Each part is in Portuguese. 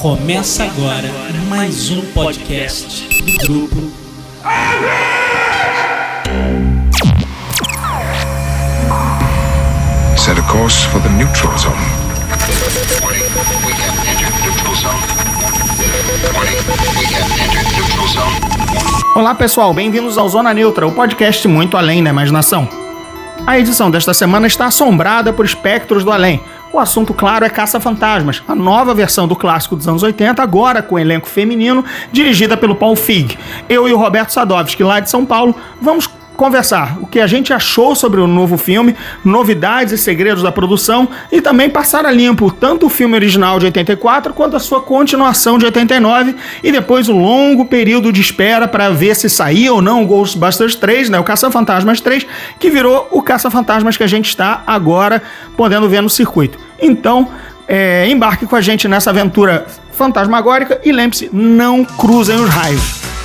Começa agora mais um podcast do grupo. Set a course for the neutral zone. Warning, we have entered neutral zone. Warning, we have entered neutral zone. Olá pessoal, bem-vindos ao Zona Neutra, o podcast muito além da imaginação. A edição desta semana está assombrada por espectros do além. O assunto, claro, é Caça-Fantasmas, a nova versão do clássico dos anos 80, agora com elenco feminino, dirigida pelo Paul Feig. Eu e o Roberto Sadovski, lá de São Paulo, vamos conversar o que a gente achou sobre o novo filme, novidades e segredos da produção e também passar a limpo tanto o filme original de 84 quanto a sua continuação de 89 e depois um longo período de espera para ver se saía ou não o Ghostbusters 3, né, o Caça-Fantasmas 3, que virou o Caça-Fantasmas que a gente está agora podendo ver no circuito. Então, é, embarque com a gente nessa aventura fantasmagórica e lembre-se, não cruzem os raios.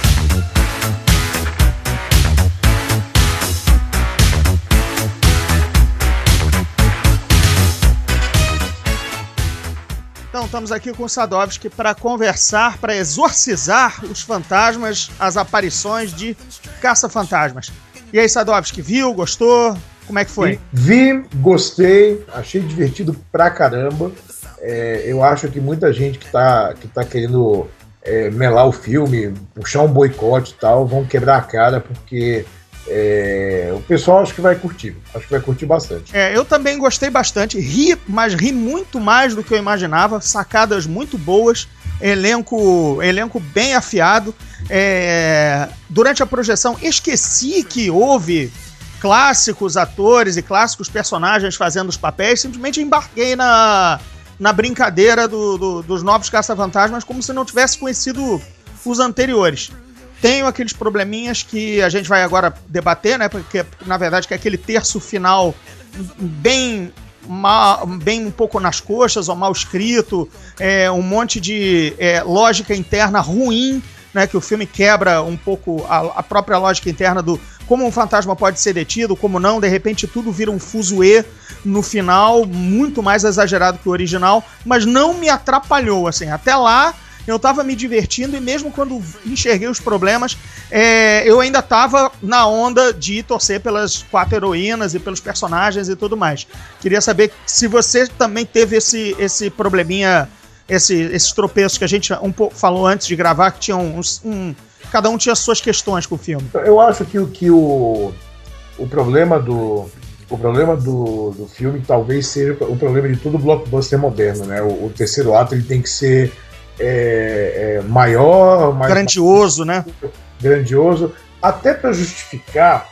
Estamos aqui com Sadovski para conversar, para exorcizar os fantasmas, as aparições de caça-fantasmas. E aí, Sadovski, viu? Gostou? Como é que foi? Vi, gostei, achei divertido pra caramba. É, eu acho que muita gente que tá, que tá querendo é, melar o filme, puxar um boicote e tal, vão quebrar a cara, porque é, o pessoal acho que vai curtir. Acho que vai curtir bastante. É, eu também gostei bastante. Ri, mas ri muito mais do que eu imaginava. Sacadas muito boas. Elenco, elenco bem afiado. É, durante a projeção, esqueci que houve clássicos atores e clássicos personagens fazendo os papéis. Simplesmente embarquei na, na brincadeira do, do, dos novos caça-fantasmas como se não tivesse conhecido os anteriores. Tenho aqueles probleminhas que a gente vai agora debater, né? Porque, na verdade, que é aquele terço final bem mal, bem um pouco nas coxas ou mal escrito, é, um monte de é, lógica interna ruim, né? Que o filme quebra um pouco a, a, própria lógica interna do como um fantasma pode ser detido, como não, de repente tudo vira um fuzuê no final, muito mais exagerado que o original, mas não me atrapalhou, assim, até lá eu tava me divertindo e mesmo quando enxerguei os problemas, é, eu ainda tava na onda de torcer pelas quatro heroínas e pelos personagens e tudo mais. Queria saber se você também teve esse, esse probleminha, esse, esses tropeços que a gente um pouco falou antes de gravar, que tinham uns, um, cada um tinha suas questões com o filme. Eu acho que, que o, o problema do, o problema do, do filme talvez seja o problema de todo blockbuster moderno, né? O, o terceiro ato ele tem que ser é, é, maior, mais grandioso, né? Grandioso, até para justificar,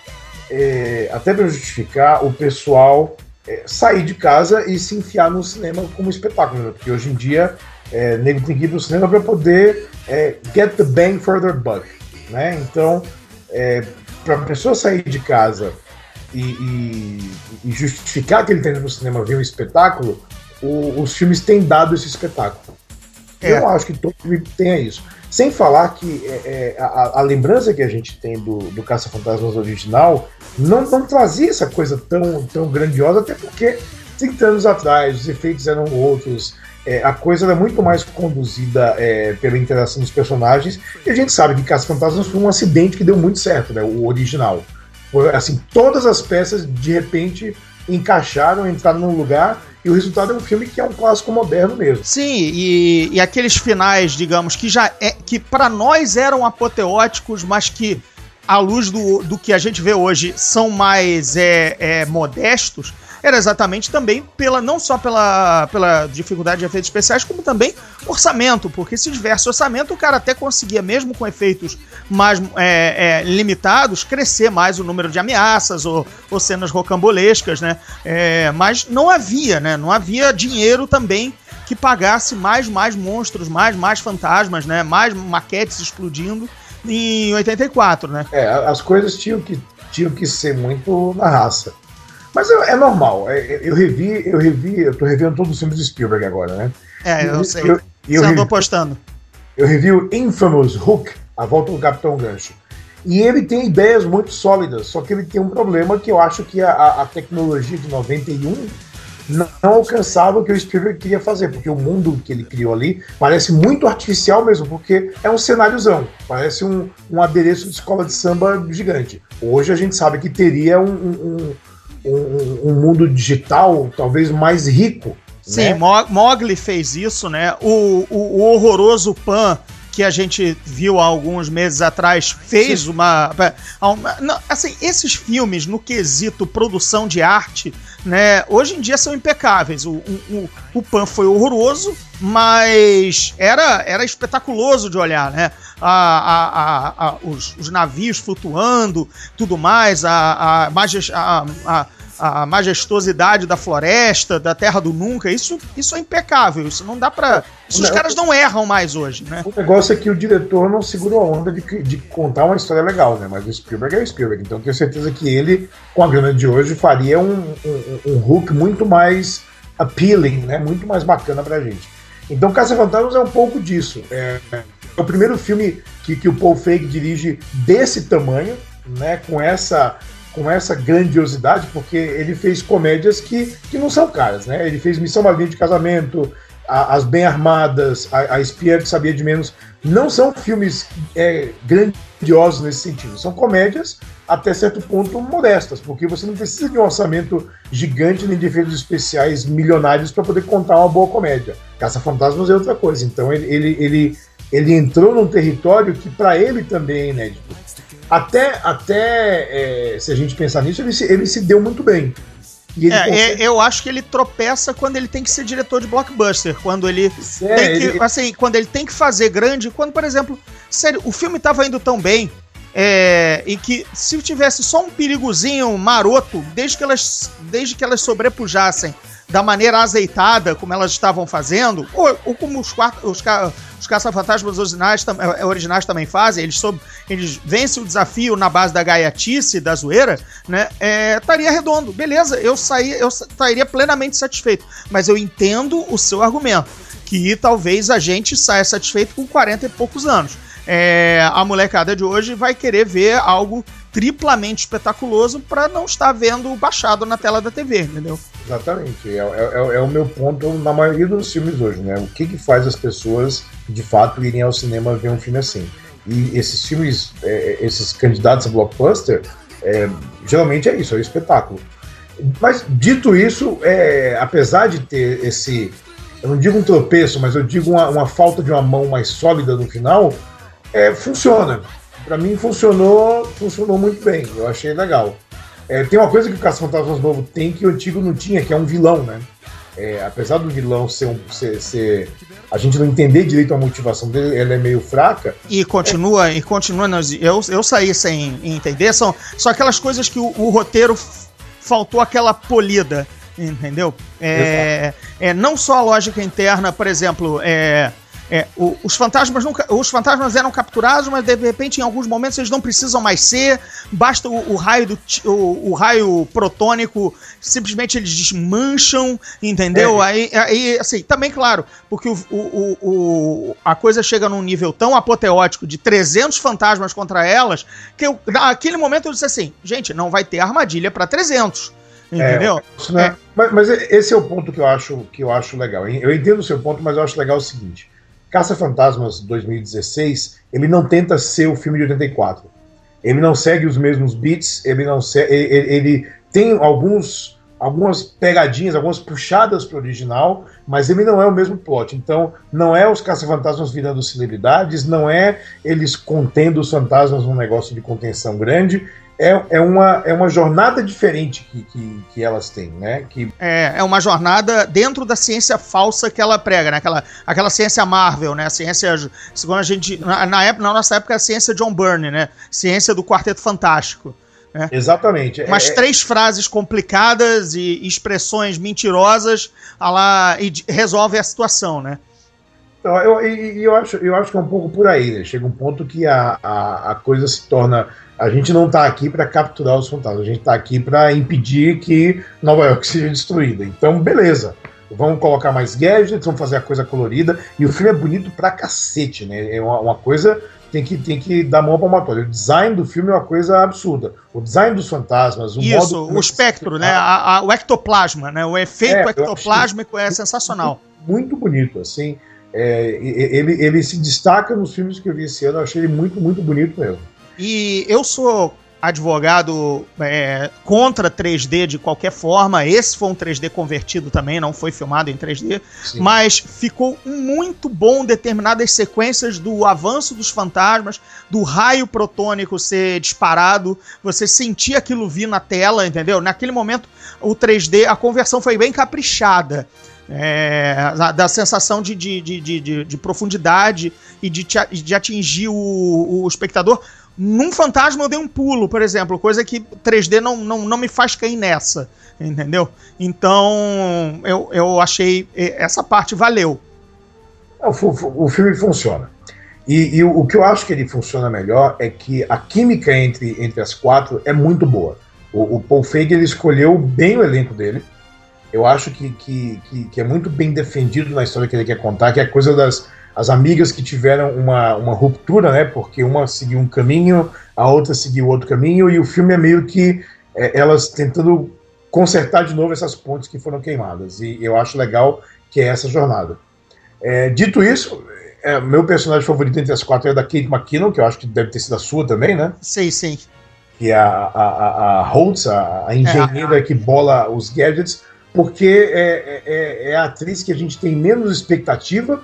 é, até para justificar o pessoal é, sair de casa e se enfiar no cinema como espetáculo, né? porque hoje em dia é, nego tem que ir pro cinema para poder é, get the bang for their buck, né? Então, é, para a pessoa sair de casa e, e, e, justificar que ele tem no cinema ver um espetáculo, o, os filmes têm dado esse espetáculo. É. Eu acho que todo filme tenha isso. Sem falar que é, é, a, a, lembrança que a gente tem do, do Caça-Fantasmas original não, não trazia essa coisa tão, tão grandiosa, até porque 30 anos atrás os efeitos eram outros, é, a coisa era muito mais conduzida é, pela interação dos personagens, e a gente sabe que Caça-Fantasmas foi um acidente que deu muito certo, né, o original. Assim, todas as peças de repente encaixaram, entraram num lugar e o resultado é um filme que é um clássico moderno mesmo. Sim, e, e aqueles finais, digamos, que já é que para nós eram apoteóticos, mas que à luz do, do que a gente vê hoje são mais é, é, modestos era exatamente também pela não só pela, pela dificuldade de efeitos especiais, como também orçamento, porque se tivesse orçamento, o cara até conseguia, mesmo com efeitos mais é, é, limitados, crescer mais o número de ameaças ou, ou cenas rocambolescas, né? É, mas não havia, né? Não havia dinheiro também que pagasse mais, mais monstros, mais, mais fantasmas, né? Mais maquetes explodindo em 84, né? É, as coisas tinham que, tinham que ser muito na raça. Mas é, é normal. É, eu revi, eu revi, eu tô revendo todos os filmes de Spielberg agora, né? É, eu, sei. Eu, eu Você andou postando. Eu revi o Infamous Hook, A Volta do Capitão Gancho. E ele tem ideias muito sólidas, só que ele tem um problema que eu acho que a, a tecnologia de 91 não, não alcançava o que o Spielberg queria fazer, porque o mundo que ele criou ali parece muito artificial mesmo, porque é um cenáriozão, parece um, um adereço de escola de samba gigante. Hoje a gente sabe que teria um, um, um, um mundo digital talvez mais rico. Sim, né? Mogli fez isso, né? O, o, o horroroso Pan que a gente viu há alguns meses atrás fez uma, uma assim esses filmes no quesito produção de arte né hoje em dia são impecáveis o, o, o Pan foi horroroso mas era era espetaculoso de olhar né a, a, a, os, os, navios flutuando tudo mais a, a, a, a majestosidade da floresta, da terra do nunca, isso, isso é impecável. Isso não dá pra. Isso os caras não erram mais hoje, né? O negócio é que o diretor não segurou a onda de, de contar uma história legal, né? Mas o Spielberg é o Spielberg, então tenho certeza que ele, com a grana de hoje, faria um, um, um hook muito mais appealing, né? Muito mais bacana pra gente. Então, Caça Fantasmas é um pouco disso. É, é o primeiro filme que, que o Paul Feig dirige desse tamanho, né? Com essa com essa grandiosidade, porque ele fez comédias que, que não são caras, né? Ele fez Missão Madrinha de Casamento, a, As Bem Armadas, a, a Espia que Sabia de Menos. Não são filmes é, grandiosos nesse sentido, são comédias até certo ponto modestas, porque você não precisa de um orçamento gigante nem de efeitos especiais milionários para poder contar uma boa comédia. Caça-Fantasmas é outra coisa, então ele, ele, ele, ele entrou num território que para ele também é inédito até, até é, se a gente pensar nisso, ele se, ele se deu muito bem. É, consegue... eu acho que ele tropeça quando ele tem que ser diretor de blockbuster, quando ele é, tem que, ele... assim, quando ele tem que fazer grande, quando, por exemplo, sério, o filme estava indo tão bem, é, e que se tivesse só um perigozinho maroto, desde que elas, desde que elas sobrepujassem da maneira azeitada, como elas estavam fazendo, ou, ou como os, os, os caça-fantasmas originais, é, originais também fazem, eles, sob, eles vencem o desafio na base da gaiatice, da zoeira, né? É, estaria redondo. Beleza, eu saí, eu estaria plenamente satisfeito. Mas eu entendo o seu argumento, que talvez a gente saia satisfeito com 40 e poucos anos. É, a molecada de hoje vai querer ver algo triplamente espetaculoso para não estar vendo baixado na tela da TV, entendeu? Exatamente. É, é, é, o meu ponto na maioria dos filmes hoje, né? O que, que faz as pessoas de fato irem ao cinema ver um filme assim? E esses filmes, é, esses candidatos a blockbuster, é, geralmente é isso, é o espetáculo. Mas dito isso, é, apesar de ter esse, eu não digo um tropeço, mas eu digo uma, uma falta de uma mão mais sólida no final, é, funciona para mim funcionou, funcionou muito bem. Eu achei legal. É, tem uma coisa que o Caça-Fantasmas novo tem que o antigo não tinha, que é um vilão, né? É, apesar do vilão ser, um, ser, ser, a gente não entender direito a motivação dele, ela é meio fraca. E continua, é... e continua. Eu, eu saí sem entender. São, são aquelas coisas que o, o roteiro faltou aquela polida, entendeu? É, é, não só a lógica interna, por exemplo, é, é, o, os fantasmas nunca, os fantasmas eram capturados, mas de repente em alguns momentos eles não precisam mais ser. Basta o, o raio do o, o, raio protônico simplesmente eles desmancham, entendeu? É. Aí, aí, assim, também claro, porque o, o, o, a coisa chega num nível tão apoteótico de 300 fantasmas contra elas que eu, naquele momento eu disse assim, gente, não vai ter armadilha para 300. Entendeu? É, né? mas, mas, esse é o ponto que eu acho que eu acho legal. Eu entendo o seu ponto, mas eu acho legal o seguinte Caça-Fantasmas 2016, ele não tenta ser o filme de 84. Ele não segue os mesmos beats, ele não segue, ele, ele tem alguns algumas pegadinhas, algumas puxadas para o original, mas ele não é o mesmo plot. Então, não é os caça-fantasmas virando celebridades, não é eles contendo os fantasmas num negócio de contenção grande, é, é, uma, é uma jornada diferente que, que, que, elas têm, né? Que... É, é uma jornada dentro da ciência falsa que ela prega, né? Aquela, aquela ciência Marvel, né? A ciência, segundo a gente, na, na, época, na nossa época, a ciência John Byrne, né? Ciência do Quarteto Fantástico. Né? Exatamente. Umas é, é, três frases complicadas e expressões mentirosas a lá, e resolve a situação, né? Então, eu, eu, eu, acho, eu acho que é um pouco por aí, né? Chega um ponto que a, a, a coisa se torna a gente não está aqui para capturar os fantasmas, a gente está aqui para impedir que Nova York seja destruída. Então, beleza. vão colocar mais gadgets, vão fazer a coisa colorida. E o filme é bonito pra cacete, né? É uma, uma coisa tem que, tem que dar mão palmatória. O design do filme é uma coisa absurda. O design dos fantasmas, o Isso, modo. o espectro, né? A, a, o ectoplasma, né? O efeito É, ectoplásmico é sensacional. Muito bonito, assim. É, ele, ele se destaca nos filmes que eu vi esse ano. Eu achei ele muito, muito bonito mesmo. E eu sou advogado é, contra 3D de qualquer forma. Esse foi um 3D convertido também, não foi filmado em 3D. Sim. Mas ficou muito bom determinadas sequências do avanço dos fantasmas, do raio protônico ser disparado. Você sentia aquilo vir na tela, entendeu? Naquele momento, o 3D, a conversão foi bem caprichada. É, da, da sensação de, de, de, de, de- de profundidade e de, te de atingir o, o espectador. Num fantasma eu dei um pulo, por exemplo, coisa que 3D não, não, não me faz cair nessa, entendeu? Então eu, eu achei essa parte valeu. O, fu- o filme funciona. E, e o, o que eu acho que ele funciona melhor é que a química entre, entre as quatro é muito boa. O, o Paul Feig ele escolheu bem o elenco dele. Eu acho que, que, que, que é muito bem defendido na história que ele quer contar, que é a coisa das as amigas que tiveram uma, uma ruptura, né? Porque uma seguiu um caminho, a outra seguiu outro caminho, e o filme é meio que é, elas tentando consertar de novo essas pontes que foram queimadas. E eu acho legal que é essa jornada. É, dito isso, é, meu personagem favorito entre as quatro é da Kate McKinnon, que eu acho que deve ter sido a sua também, né? Sei, sim. Que é a, a, a, a Holtz, a, a engenheira que bola os gadgets, porque é, é, é a atriz que a gente tem menos expectativa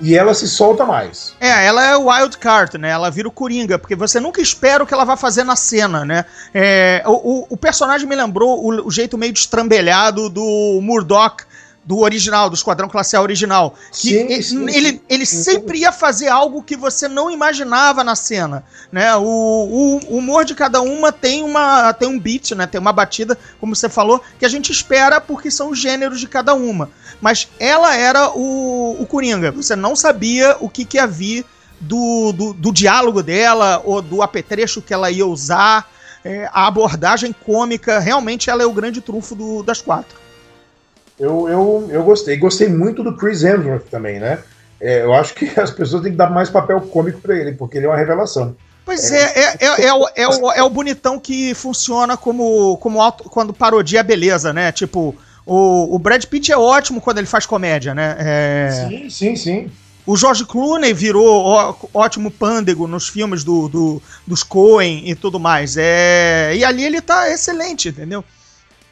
e ela se solta mais. É, ela é o wild card, né? Ela vira o Coringa, porque você nunca espera o que ela vai fazer na cena, né? É, o, o- o personagem me lembrou o, o jeito meio destrambelhado do Murdoch do original, do Esquadrão Classe A original. Que Sim, ele, sim, ele, sim. ele Sim. sempre ia fazer algo que você não imaginava na cena, né? O, o, o humor de cada uma tem uma tem um beat, né? Tem uma batida, como você falou, que a gente espera porque são os gêneros de cada uma. Mas ela era o, o Coringa. Você não sabia o que, que ia vir do, do, do diálogo dela ou do apetrecho que ela ia usar. É, a abordagem cômica, realmente ela é o grande trunfo do- das quatro. Eu, eu, eu gostei. Gostei muito do Chris Hemsworth também, né? É, eu acho que as pessoas têm que dar mais papel cômico pra ele, porque ele é uma revelação. Pois é, é, é, é, o, é, o, é o bonitão que funciona como, como auto, quando parodia a beleza, né? Tipo, o, o Brad Pitt é ótimo quando ele faz comédia, né? É, Sim, sim, sim. O George Clooney virou ó- ótimo pândego nos filmes do, do- dos Coen e tudo mais. É, e ali ele tá excelente, entendeu?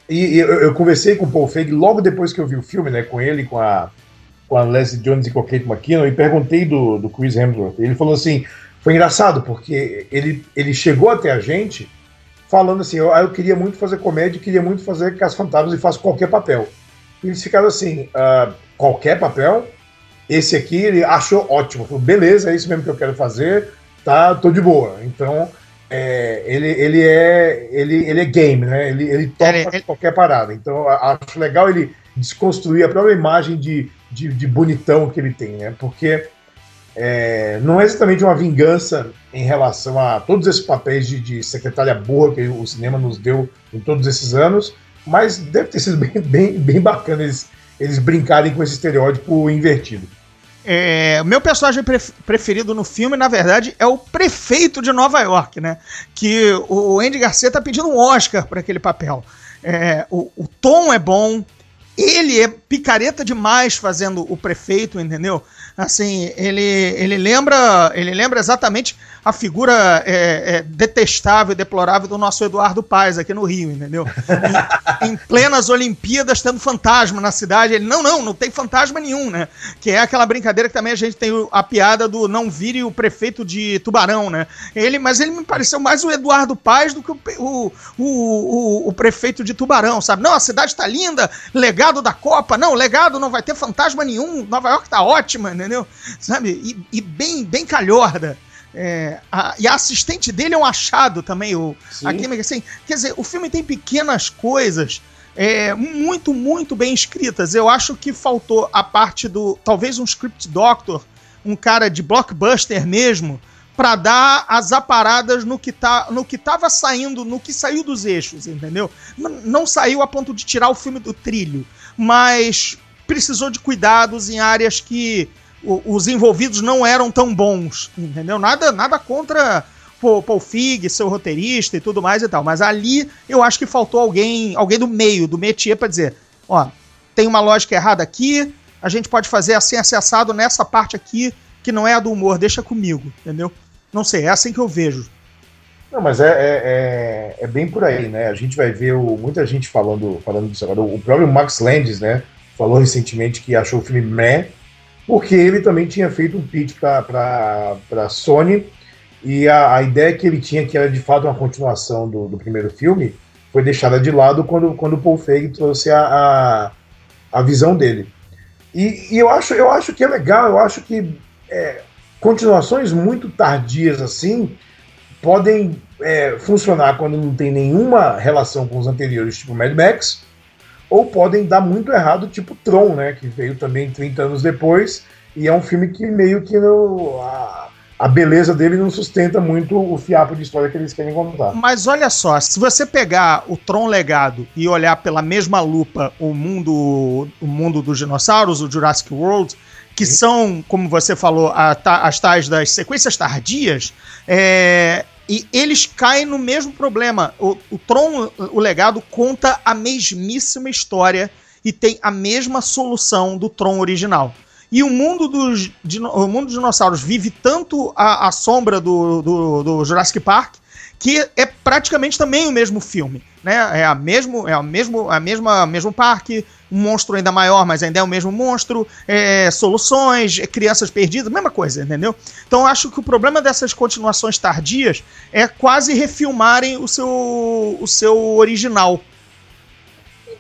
E, e eu, eu conversei com o Paul Feig logo depois que eu vi o filme, né? Com ele, com a, com a Leslie Jones e com a Kate McKinnon, e perguntei do, do Chris Hemsworth. Ele falou assim: foi engraçado, porque ele, ele chegou até a gente falando assim: eu, ah, eu queria muito fazer comédia, queria muito fazer Cas Fantasmas e faço qualquer papel. E eles ficaram assim: "Ah, qualquer papel? Esse aqui ele achou ótimo. Falou, beleza, é isso mesmo que eu quero fazer, tá, tô de boa. Então, é, ele, ele, é, ele, ele é game, né? Ele, ele topa Ele- qualquer parada. Então, acho legal ele desconstruir a própria imagem de, de, de bonitão que ele tem, né? Porque é, não é exatamente uma vingança em relação a todos esses papéis de, de secretária burra que o cinema nos deu em todos esses anos, mas deve ter sido bem, bem, bem bacana eles, eles brincarem com esse estereótipo invertido. É, meu personagem pref- preferido no filme, na verdade, é o prefeito de Nova York, né? Que o Andy Garcia tá pedindo um Oscar para aquele papel. É, o, o tom é bom, ele é picareta demais fazendo o prefeito, entendeu? Assim, ele, ele lembra ele lembra exatamente a figura é, é, detestável e deplorável do nosso Eduardo Paes aqui no Rio, entendeu? Em, em plenas Olimpíadas, tendo fantasma na cidade. Ele, não, não, não tem fantasma nenhum, né? Que é aquela brincadeira que também a gente tem a piada do não vire o prefeito de Tubarão, né? Ele, mas ele me pareceu mais o Eduardo Paes do que o, o, o, o prefeito de Tubarão, sabe? Não, a cidade tá linda, legado da Copa. Não, legado não vai ter fantasma nenhum. Nova York tá ótima, entendeu? Sabe? E, e bem, bem calhorda. É, a- e a assistente dele é um achado também, o, a química, assim. Quer dizer, o filme tem pequenas coisas é, muito, muito bem escritas. Eu acho que faltou a parte do. Talvez um script doctor, um cara de blockbuster mesmo, pra dar as aparadas no que, tá, no que tava saindo, no que saiu dos eixos, entendeu? Não saiu a ponto de tirar o filme do trilho, mas precisou de cuidados em áreas que os envolvidos não eram tão bons, entendeu? Nada, nada contra Paul, Paul Fig, seu roteirista e tudo mais e tal, mas ali eu acho que faltou alguém, alguém do meio, do métier para dizer, ó, tem uma lógica errada aqui, a gente pode fazer assim acessado nessa parte aqui que não é a do humor, deixa comigo, entendeu? Não sei, é assim que eu vejo. Não, mas é, é, é, é, bem por aí, né? A gente vai ver o, muita gente falando, falando disso agora. O próprio Max Landis, né? Falou recentemente que achou o filme meh, porque ele também tinha feito um pitch para a Sony e a, a, ideia que ele tinha, que era de fato uma continuação do, do primeiro filme, foi deixada de lado quando, quando o Paul Feig trouxe a, a, a visão dele. E, e, eu, acho, eu acho que é legal, eu acho que é, continuações muito tardias assim podem é, funcionar quando não tem nenhuma relação com os anteriores, tipo Mad Max, ou podem dar muito errado, tipo Tron, né, que veio também 30 anos depois, e é um filme que meio que no, a, a beleza dele não sustenta muito o fiapo de história que eles querem contar. Mas olha só, se você pegar o Tron Legado e olhar pela mesma lupa o mundo, o mundo dos dinossauros, o Jurassic World, que Sim. são, como você falou, a, as tais das sequências tardias, é, e eles caem no mesmo problema. O, o Tron, o legado, conta a mesmíssima história e tem a mesma solução do Tron original. E o mundo dos, o mundo dos dinossauros vive tanto à, sombra do, do, do Jurassic Park que é praticamente também o mesmo filme, né? É a mesmo, é a mesmo, a mesma, mesmo parque, um monstro ainda maior, mas ainda é o mesmo monstro, é, soluções, é, crianças perdidas, mesma coisa, entendeu? Então acho que o problema dessas continuações tardias é quase refilmarem o seu, o seu original.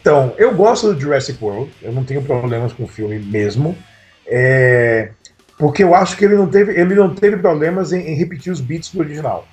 Então, eu gosto do Jurassic World, eu não tenho problemas com o filme mesmo, é, porque eu acho que ele não teve, ele não teve problemas em, em repetir os beats do original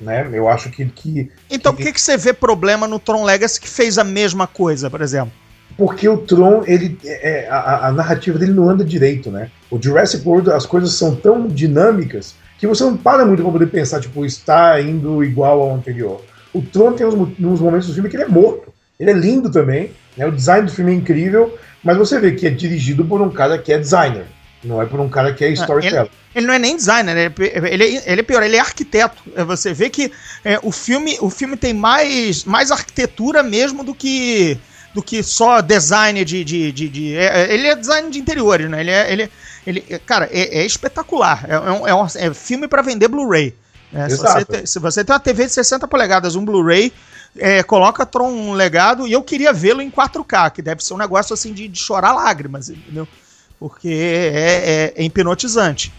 né? Eu acho que. que então por que, que você vê problema no Tron Legacy que fez a mesma coisa, por exemplo? Porque o Tron, ele, é, a, a, narrativa dele não anda direito, né? O Jurassic World, as coisas são tão dinâmicas que você não para muito pra poder pensar, tipo, está indo igual ao anterior. O Tron tem uns, uns momentos do filme que ele é morto. Ele é lindo também, né? O design do filme é incrível, mas você vê que é dirigido por um cara que é designer. Não é por um cara que é storyteller. Ele, ele não é nem designer, ele, é ele, ele, é pior, ele é arquiteto. É, você vê que é, o, filme, o filme tem mais, mais arquitetura mesmo do que do que só design de. de, de, de é, ele é design de interiores, né? Ele é. Ele, ele, cara, é, é espetacular. É, um, é, um, é filme para vender Blu-ray. Né? Se, você tem, se você tem uma TV de 60 polegadas, um Blu-ray, é, coloca Tron legado e eu queria vê-lo em 4K, que deve ser um negócio assim de, de chorar lágrimas, entendeu? Porque é, é, é hipnotizante.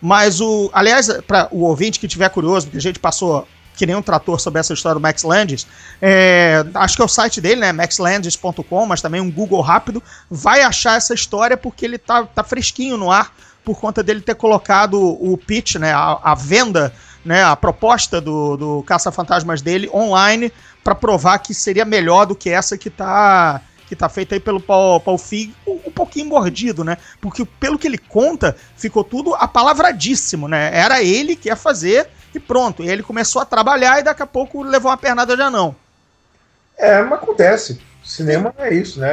Mas o. Aliás, para o ouvinte que tiver curioso, porque a gente passou que nem um trator sobre essa história do Max Landis, é, acho que é o site dele, né? maxlandis.com, mas também um Google rápido, vai achar essa história porque ele tá, tá fresquinho no ar por conta dele ter colocado o pitch, né? A, a venda, né? A proposta do, do Caça-Fantasmas dele online para provar que seria melhor do que essa que tá que tá feita aí pelo Paul, Paul Fig, um, um, pouquinho mordido, né? Porque pelo que ele conta, ficou tudo apalavradíssimo, né? Era ele que ia fazer e pronto. E ele começou a trabalhar e daqui a pouco levou uma pernada já não. É, mas acontece. Cinema é isso, né?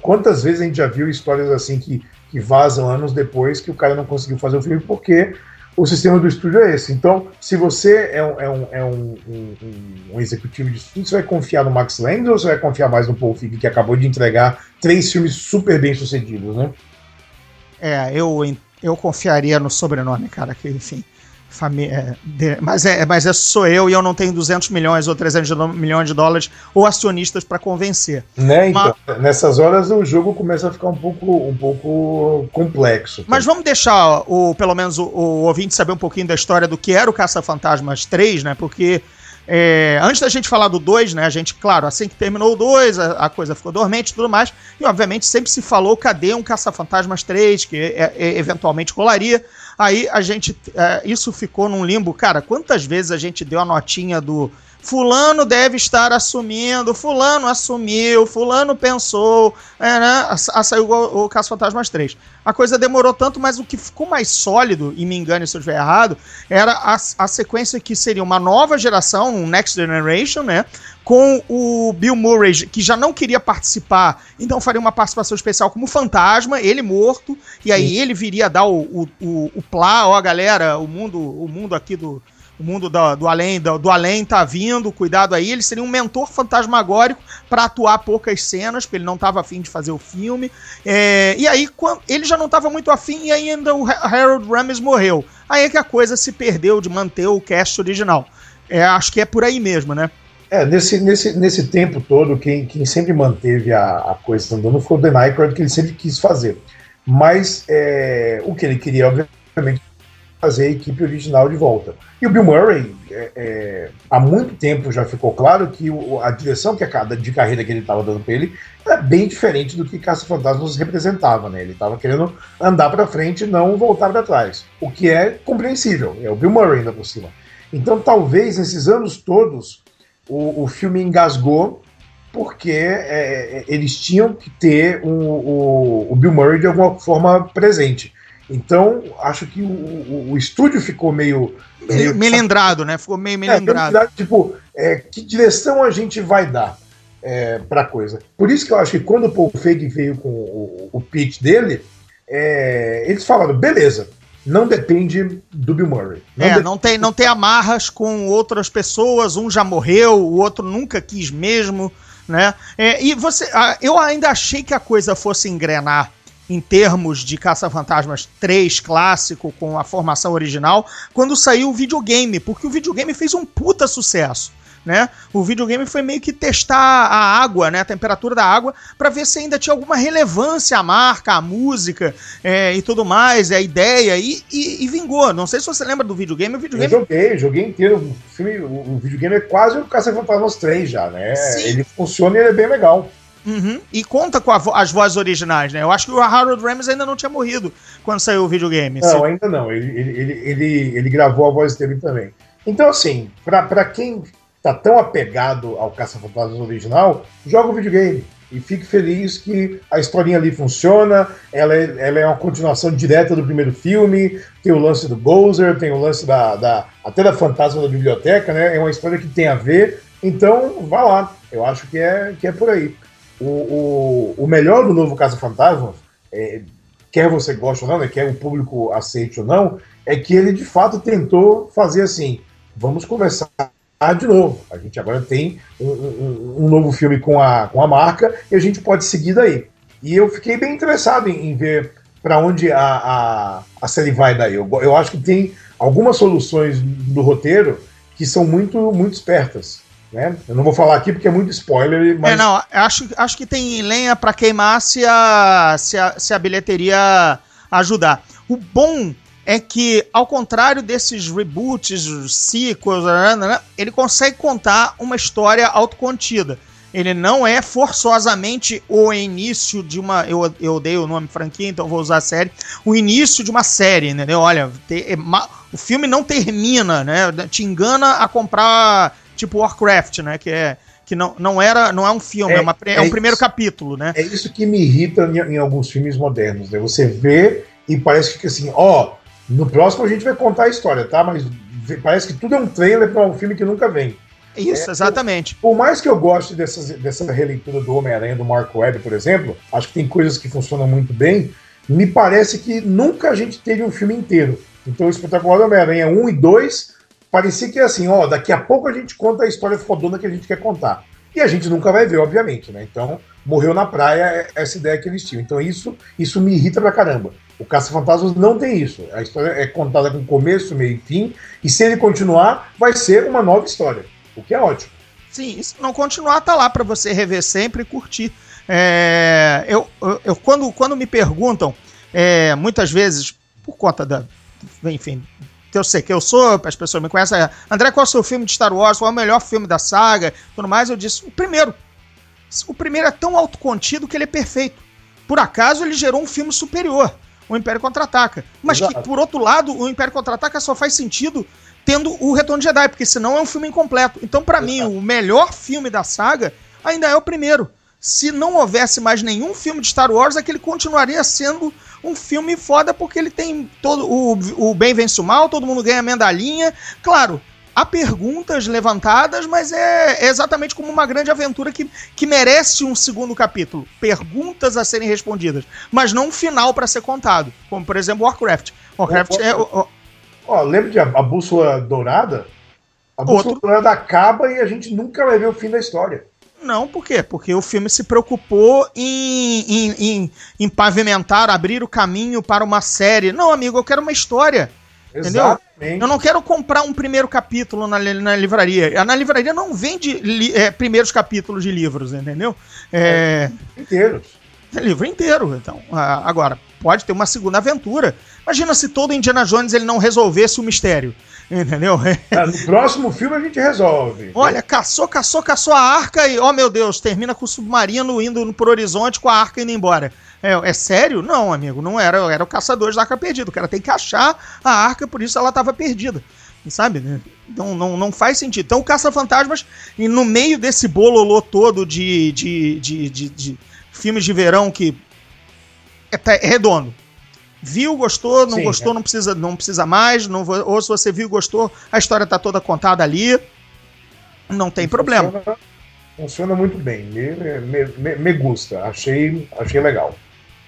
Quantas vezes a gente já viu histórias assim que, que vazam anos depois que o cara não conseguiu fazer o filme porque o sistema do estúdio é esse. Então, se você é um, é um, é um, um, um executivo de estúdio, você vai confiar no Max Landis ou você vai confiar mais no Paul Feig, que acabou de entregar três filmes super bem sucedidos, né? É, eu, eu confiaria no sobrenome, cara, que enfim. Família, é, mas, é, mas é, sou eu e eu não tenho 200 milhões ou 300 milhões de dólares ou acionistas para convencer. Né, então, mas, nessas horas o jogo começa a ficar um pouco, um pouco complexo. Mas vamos deixar o, pelo menos o, o ouvinte saber um pouquinho da história do que era o Caça-Fantasmas 3, né? Porque é, antes da gente falar do 2, né? A gente, claro, assim que terminou o 2, a, a, coisa ficou dormente e tudo mais. E, obviamente, sempre se falou cadê um Caça-Fantasmas 3, que é, é, eventualmente rolaria. Aí a gente. É, isso ficou num limbo. Cara, quantas vezes a gente deu a notinha do. Fulano deve estar assumindo, Fulano assumiu, Fulano pensou, é, né? A, a, saiu o, o Caça Fantasmas 3. A coisa demorou tanto, mas o que ficou mais sólido, e me engane se eu estiver errado, era a, a sequência que seria uma nova geração, um Next Generation, né? com o Bill Murray, que já não queria participar, então faria uma participação especial como fantasma, ele morto, e aí Sim. ele viria dar o, o, o, o plá, ó, galera, o mundo, o mundo aqui do, o mundo do, do além do, do, além tá vindo, cuidado aí. Ele seria um mentor fantasmagórico para atuar poucas cenas, porque ele não estava afim de fazer o filme. É, e aí quando, ele já não estava muito afim e ainda o Harold Ramis morreu. Aí é que a coisa se perdeu de manter o cast original. É, acho que é por aí mesmo, né? É, nesse, nesse, nesse tempo todo, quem, quem sempre manteve a, a coisa andando foi o Dan Aykroyd, que ele sempre quis fazer. Mas é, o que ele queria, obviamente, fazer a equipe original de volta. E o Bill Murray, é, é, há muito tempo já ficou claro que o, a direção que a, de carreira que ele estava dando para ele era bem diferente do que Caça Fantasmas representava, né? Ele estava querendo andar para frente e não voltar para trás, o que é compreensível. É o Bill Murray ainda por cima. Então, talvez nesses anos todos o, o filme engasgou porque é, é eles tinham que ter o, o Bill Murray de alguma forma presente. Então, acho que o, o, o estúdio ficou meio. meio melindrado, né? Ficou meio melindrado. É, tipo, é, que direção a gente vai dar é, pra coisa? Por isso que eu acho que quando o Paul Feig veio com o, o pitch dele, é, eles falaram: beleza, não depende do Bill Murray. Não é, não tem, não tem amarras com outras pessoas, um já morreu, o outro nunca quis mesmo, né? É, e você, eu ainda achei que a coisa fosse engrenar em termos de Caça-Fantasmas 3 clássico com a formação original, quando saiu o videogame, porque o videogame fez um puta sucesso. Né? O videogame foi meio que testar a água, né? A temperatura da água, para ver se ainda tinha alguma relevância a marca, a música é, e tudo mais, a ideia, e, e, e, vingou. Não sei se você lembra do videogame. O videogame... Eu joguei, joguei inteiro. O, filme, o, videogame é quase o Caça-Fantasmas 3 já, né? Sim. Ele funciona e ele é bem legal. Uhum. E conta com vo as vozes originais, né? Eu acho que o Harold Ramis ainda não tinha morrido quando saiu o videogame. Não, ainda não. Ele, ele, ele, ele, gravou a voz dele também. Então, assim, pra, pra quem tá tão apegado ao Caça-Fantasmas original, joga o videogame. E fique feliz que a historinha ali funciona, ela é, ela é uma continuação direta do primeiro filme, tem o lance do Bowser, tem o lance da, da até da fantasma da biblioteca, né? É uma história que tem a ver. Então, vá lá. Eu acho que é, que é por aí o, o, o melhor do novo Casa Fantasma, é, quer você goste ou não, né, quer o público aceite ou não, é que ele de fato tentou fazer assim: vamos conversar de novo. A gente agora tem um, um, um, novo filme com a, com a marca e a gente pode seguir daí. E eu fiquei bem interessado em, em ver para onde a, a, a, série vai daí. Eu, eu acho que tem algumas soluções do roteiro que são muito, muito espertas. Né? Eu não vou falar aqui porque é muito spoiler, mas. É, não, acho, acho que tem lenha para queimar se a, se, a, se a bilheteria ajudar. O bom é que, ao contrário desses reboots, sequels, né, né, né, ele consegue contar uma história autocontida. Ele não é forçosamente o início de uma. Eu, eu odeio o nome franquia, então vou usar a série. O início de uma série, entendeu? Olha, te, é, o filme não termina, né? Te engana a comprar tipo Warcraft, né? Que é que não, não era não é um filme, é, é, uma, é, é um isso, primeiro capítulo, né? É isso que me irrita em, em, alguns filmes modernos, né? Você vê e parece que assim, ó, no próximo a gente vai contar a história, tá? Mas parece que tudo é um trailer para um filme que nunca vem. Isso, é, exatamente. Por, por, mais que eu goste dessas, dessa releitura do Homem-Aranha do Mark Webb, por exemplo, acho que tem coisas que funcionam muito bem. Me parece que nunca a gente teve um filme inteiro. Então, o espetacular Homem-Aranha 1 e 2 parecia que é assim, ó, daqui a pouco a gente conta a história fodona que a gente quer contar. E a gente nunca vai ver, obviamente, né? Então, morreu na praia é essa ideia que eles tinham. Então, isso, isso me irrita pra caramba. O Caça-Fantasmas não tem isso. A história é contada com começo, meio e fim, e se ele continuar, vai ser uma nova história, o que é ótimo. Sim, se não continuar, tá lá para você rever sempre e curtir. É, eu, eu, quando, quando me perguntam, é, muitas vezes, por conta da, enfim, que eu sei que eu sou, as pessoas me conhecem, é, André, qual é o seu filme de Star Wars? Qual é o melhor filme da saga? Tudo mais, eu disse, o primeiro. O primeiro é tão autocontido que ele é perfeito. Por acaso ele gerou um filme superior, o Império Contra-Ataca. Mas Exato. que, por outro lado, o Império Contra-Ataca só faz sentido tendo o Retorno de Jedi, porque senão é um filme incompleto. Então, para mim, o melhor filme da saga ainda é o primeiro. Se não houvesse mais nenhum filme de Star Wars, é que ele continuaria sendo um filme foda porque ele tem todo o, o bem vence o mal, todo mundo ganha medalhinha. Claro, há perguntas levantadas, mas é, é exatamente como uma grande aventura que, que merece um segundo capítulo. Perguntas a serem respondidas, mas não um final para ser contado. Como, por exemplo, Warcraft. Warcraft é. Ó, ó, lembra de a, a Bússola Dourada? A Bússola Outro- Dourada acaba e a gente nunca vai ver o fim da história. Não, por quê? Porque o filme se preocupou em, em, em, em pavimentar, abrir o caminho para uma série. Não, amigo, eu quero uma história. Entendeu? Exatamente. Eu não quero comprar um primeiro capítulo na, na livraria. Na livraria não vende li- é, primeiros capítulos de livros, entendeu? É, Inteiros. é livro inteiro. Então, agora, pode ter uma segunda aventura. Imagina se todo Indiana Jones ele não resolvesse o mistério. Entendeu? Ah, No próximo filme a gente resolve. Olha, caçou, caçou, caçou a arca e, oh meu Deus, termina com o submarino indo pro horizonte com a arca indo embora. É, é sério? Não, amigo, não era. Era o caçador da arca perdida. O cara tem que achar a arca, por isso ela tava perdida. Sabe? né? Não, não, não faz sentido. Então, o Caça-Fantasmas, e no meio desse bololô todo de, de, de, de, de filmes de verão que é, tá- é redondo. Viu, gostou, não Sim, gostou, é. não precisa, não precisa mais. Não vou- ou se você viu, gostou, a história tá toda contada ali. Não tem problema. Funciona, muito bem. Me, me, me, gusta. Achei, achei legal.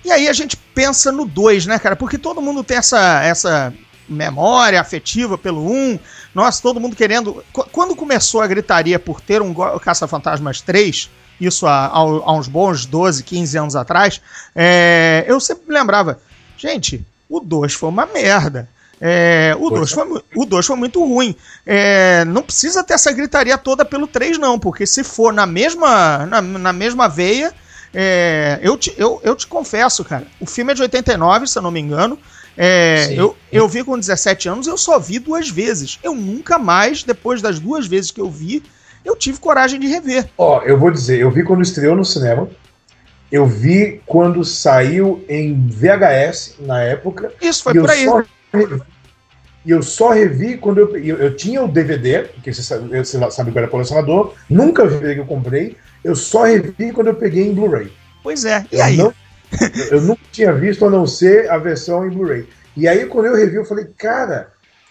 E aí a gente pensa no 2, né, cara? Porque todo mundo tem essa, essa memória afetiva pelo 1. Um. Nossa, todo mundo querendo. Qu- Quando começou a gritaria por ter um Caça-Fantasmas 3, isso há, há- uns bons 12, 15 anos atrás, é, eu sempre lembrava, gente, o 2 foi uma merda. É, o 2 foi, o dois foi muito ruim. É, não precisa ter essa gritaria toda pelo 3, não, porque se for na mesma, na, na mesma veia, é, eu, te, eu, eu te confesso, cara, o filme é de 89, se eu não me engano. É, eu, eu vi com 17 anos, eu só vi duas vezes. Eu nunca mais, depois das duas vezes que eu vi, eu tive coragem de rever. Ó, eu vou dizer, eu vi quando estreou no cinema. Eu vi quando saiu em VHS na época. Isso foi eu por aí. revi- E eu só revi quando eu, eu, eu tinha o DVD, porque você sabe, você sabe que eu era colecionador, nunca vi que eu comprei. Eu só revi quando eu peguei em Blu-ray. Pois é. E Eu aí? não- eu nunca tinha visto a não ser a versão em Blu-ray. E aí, quando eu revi, eu falei, cara,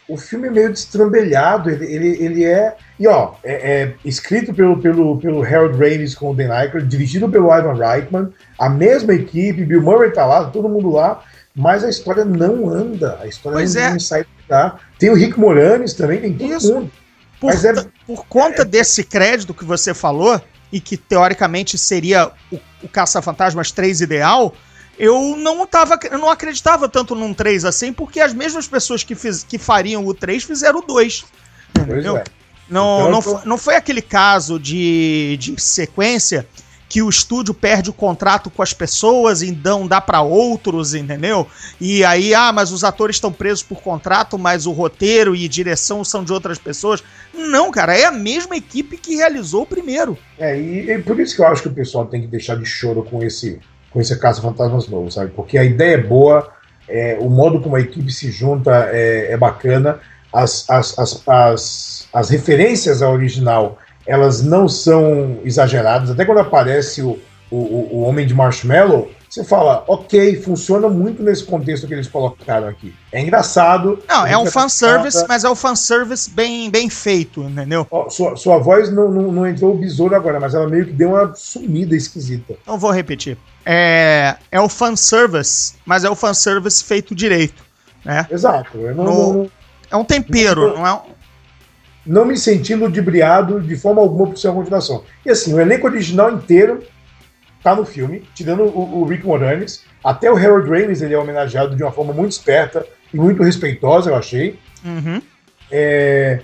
o filme é meio destrambelhado, ele, ele, ele é. E ó, é, é escrito pelo, pelo, pelo Harold Ramis com o Dan Aykroyd, dirigido pelo Ivan Reitman, a mesma equipe, Bill Murray tá lá, todo mundo lá, mas a história não anda. A história Pois não, é. não sai lugar. Tem o Rick Moranis também, tem todo Isso. mundo. Por, Mas é- por conta desse crédito que você falou, e que teoricamente seria o, o Caça-Fantasmas 3 ideal, eu não tava, eu não acreditava tanto num 3 assim, porque as mesmas pessoas que, fiz, que fariam o 3 fizeram o 2. Pois Entendeu? é. Não, Então, não, foi, não foi aquele caso de, de sequência que o estúdio perde o contrato com as pessoas e não dá pra outros, entendeu? E aí, ah, mas os atores estão presos por contrato, mas o roteiro e direção são de outras pessoas. Não, cara, é a mesma equipe que realizou o primeiro. É, e, e por isso que eu acho que o pessoal tem que deixar de choro com esse, com esse Caça-Fantasmas novo, sabe? Porque a ideia é boa, é, o modo como a equipe se junta é, é bacana, as, as, as, as, as referências ao original elas não são exageradas, até quando aparece o, o, o- Homem de Marshmallow, você fala, ok, funciona muito nesse contexto que eles colocaram aqui. É engraçado. Não, é um fanservice, mas é um fanservice bem, bem feito, entendeu? Ó, sua, sua voz não, não, não entrou o besouro agora, mas ela meio que deu uma sumida esquisita. Então vou repetir. É, é o fanservice, mas é o fanservice feito direito, né? Exato. Não, No- não, É um tempero, não é um... não me senti ludibriado de forma alguma por ser continuação. E assim, o elenco original inteiro tá no filme, tirando o, o Rick Moranis. Até o Harold Ramis ele é homenageado de uma forma muito esperta e muito respeitosa, eu achei. Uhum. É,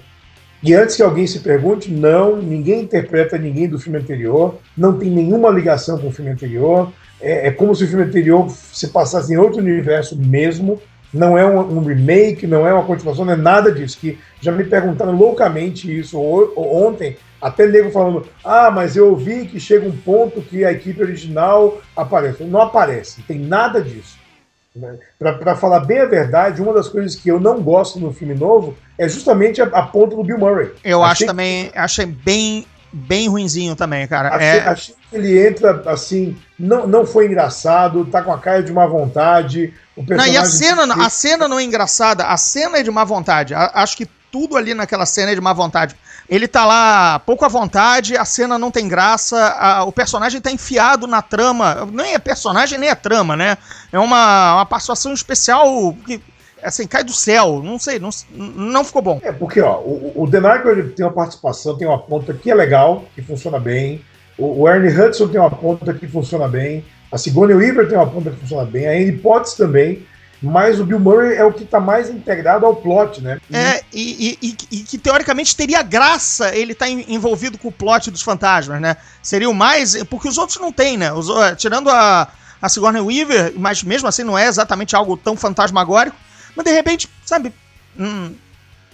E antes que alguém se pergunte, não, ninguém interpreta ninguém do filme anterior, não tem nenhuma ligação com o filme anterior. É, é como se o filme anterior se passasse em outro universo mesmo. Não é um, um remake, não é uma continuação, não é nada disso. Que já me perguntaram loucamente isso ontem, até nego falando: ah, mas eu ouvi que chega um ponto que a equipe original aparece. Não aparece, não tem nada disso. Né? Para falar bem a verdade, uma das coisas que eu não gosto no filme novo é justamente a, a ponta do Bill Murray. Eu acho Achei- também, achei bem, bem ruinzinho também, cara. Achei, É, achei que ele entra assim, não, não foi engraçado, tá com a cara de má vontade. O não, personagem e a cena, a cena não é engraçada, a cena é de má vontade. A- acho que tudo ali naquela cena é de má vontade. Ele tá lá pouco à vontade, a cena não tem graça, a- o personagem tá enfiado na trama. Nem é personagem, nem é trama, né? É uma, uma participação especial que, assim, cai do céu. Não sei, não, não ficou bom. É, porque ó, o, o Dan Aykroyd tem uma participação, tem uma ponta que é legal, que funciona bem. O, o Ernie Hudson tem uma ponta que funciona bem. A Sigourney Weaver tem uma ponta que funciona bem. A Annie Potts também. Mas o Bill Murray é o que está mais integrado ao plot, né? É, e, e- e- e que teoricamente teria graça ele estar envolvido com o plot dos fantasmas, né? Seria o mais. Porque os outros não tem, né? Os, tirando a, a Sigourney Weaver, mas mesmo assim não é exatamente algo tão fantasmagórico. Mas de repente, sabe? hum,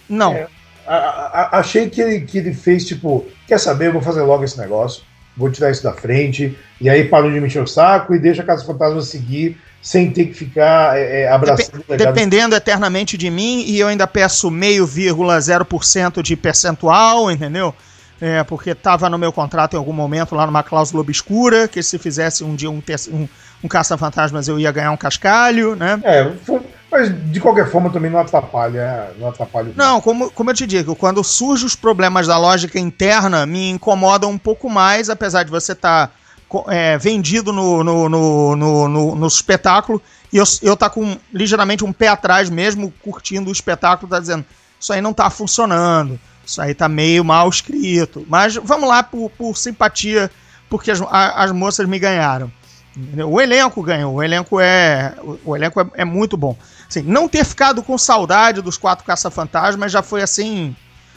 não. É. A- a- achei que ele, que ele fez, tipo, quer saber, eu vou fazer logo esse negócio, vou tirar isso da frente, e aí parou de me encher o saco e deixa a Casa Fantasma seguir sem ter que ficar é, é, abraçando o legado. Dependendo eternamente de mim, e eu ainda peço meio vírgula zero por cento de percentual, entendeu? É, porque tava no meu contrato em algum momento lá numa cláusula obscura, que se fizesse um dia um, um, um caça-fantasmas eu ia ganhar um cascalho, né? É, mas de qualquer forma também não atrapalha. Não atrapalha Não, como, como eu te digo, quando surgem os problemas da lógica interna, me incomodam um pouco mais, apesar de você estar vendido no, no, no, no, no- no espetáculo, e eu, eu tá com ligeiramente um pé atrás mesmo, curtindo o espetáculo, tá dizendo, isso aí não tá funcionando, isso aí tá meio mal escrito. Mas vamos lá por, por simpatia, porque as, a- as moças me ganharam. Entendeu? O elenco ganhou, o elenco é, o, elenco é, é muito bom. Assim, não ter ficado com saudade dos quatro caça-fantasmas já foi assim.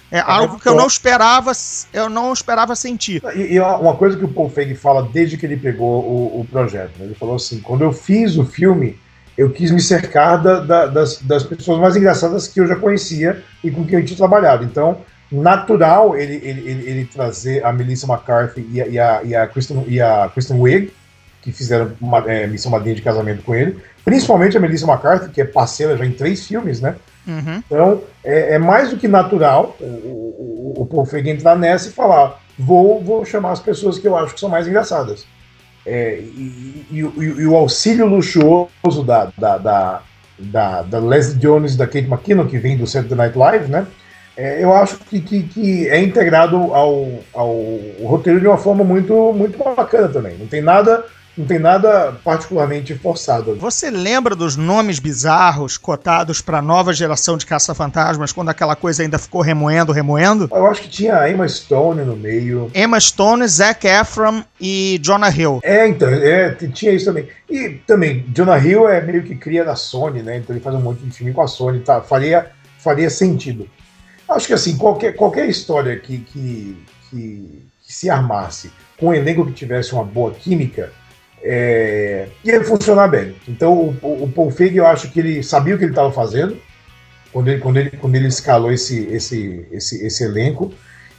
É, algo que eu não esperava, eu não esperava sentir. E, e uma coisa que o Paul Feig fala desde que ele pegou o, o projeto, né? ele falou assim: quando eu fiz o filme, eu quis me cercar da- da- das, das pessoas mais engraçadas que eu já conhecia e com quem eu tinha trabalhado. Então, natural ele, ele, ele, ele trazer a Melissa McCarthy e a, e a, e a, Kristen, e a Kristen Wiig, que fizeram uma, é, missão madrinha de casamento com ele, principalmente a Melissa McCarthy, que é parceira já em três filmes, né? Uhum. Então, é, é mais do que natural o, o, o, o Paul Feig entrar nessa e falar: vou, vou chamar as pessoas que eu acho que são mais engraçadas. É, e, e- e- e o auxílio luxuoso da, da, da, da, da Leslie Jones e da Kate McKinnon, que vem do Saturday Night Live, né? É, eu acho que, que, que é integrado ao, ao roteiro de uma forma muito, muito bacana também. Não tem nada, não tem nada particularmente forçado. Você lembra dos nomes bizarros cotados para nova geração de caça-fantasmas quando aquela coisa ainda ficou remoendo, remoendo? Eu acho que tinha a Emma Stone no meio. Emma Stone, Zac Efron e Jonah Hill. É, então, é, tinha isso também. E também, Jonah Hill é meio que cria da Sony, né? Então ele faz um monte de filme com a Sony, tá? Faria, faria sentido. Acho que assim, qualquer, qualquer história que, que, que, que se armasse com um elenco que tivesse uma boa química, é, ia funcionar bem. Então o, o Paul Feig, eu acho que ele sabia o que ele estava fazendo quando ele, quando ele, quando ele escalou esse, esse, esse, esse elenco.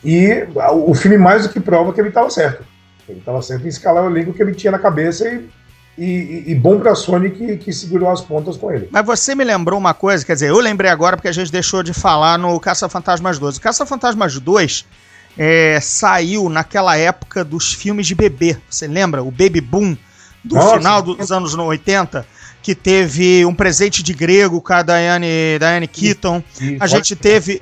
E o filme mais do que prova que ele estava certo. Ele estava certo em escalar o elenco que ele tinha na cabeça e, e, e bom pra Sony que, que segurou as pontas com ele. Mas você me lembrou uma coisa, quer dizer, eu lembrei agora porque a gente deixou de falar no Caça-Fantasmas 2. O Caça-Fantasmas 2 é, saiu naquela época dos filmes de bebê. Você lembra? O Baby Boom do Nossa, final dos anos 80, que teve um presente de grego com a Diane, Diane Keaton. E A gente teve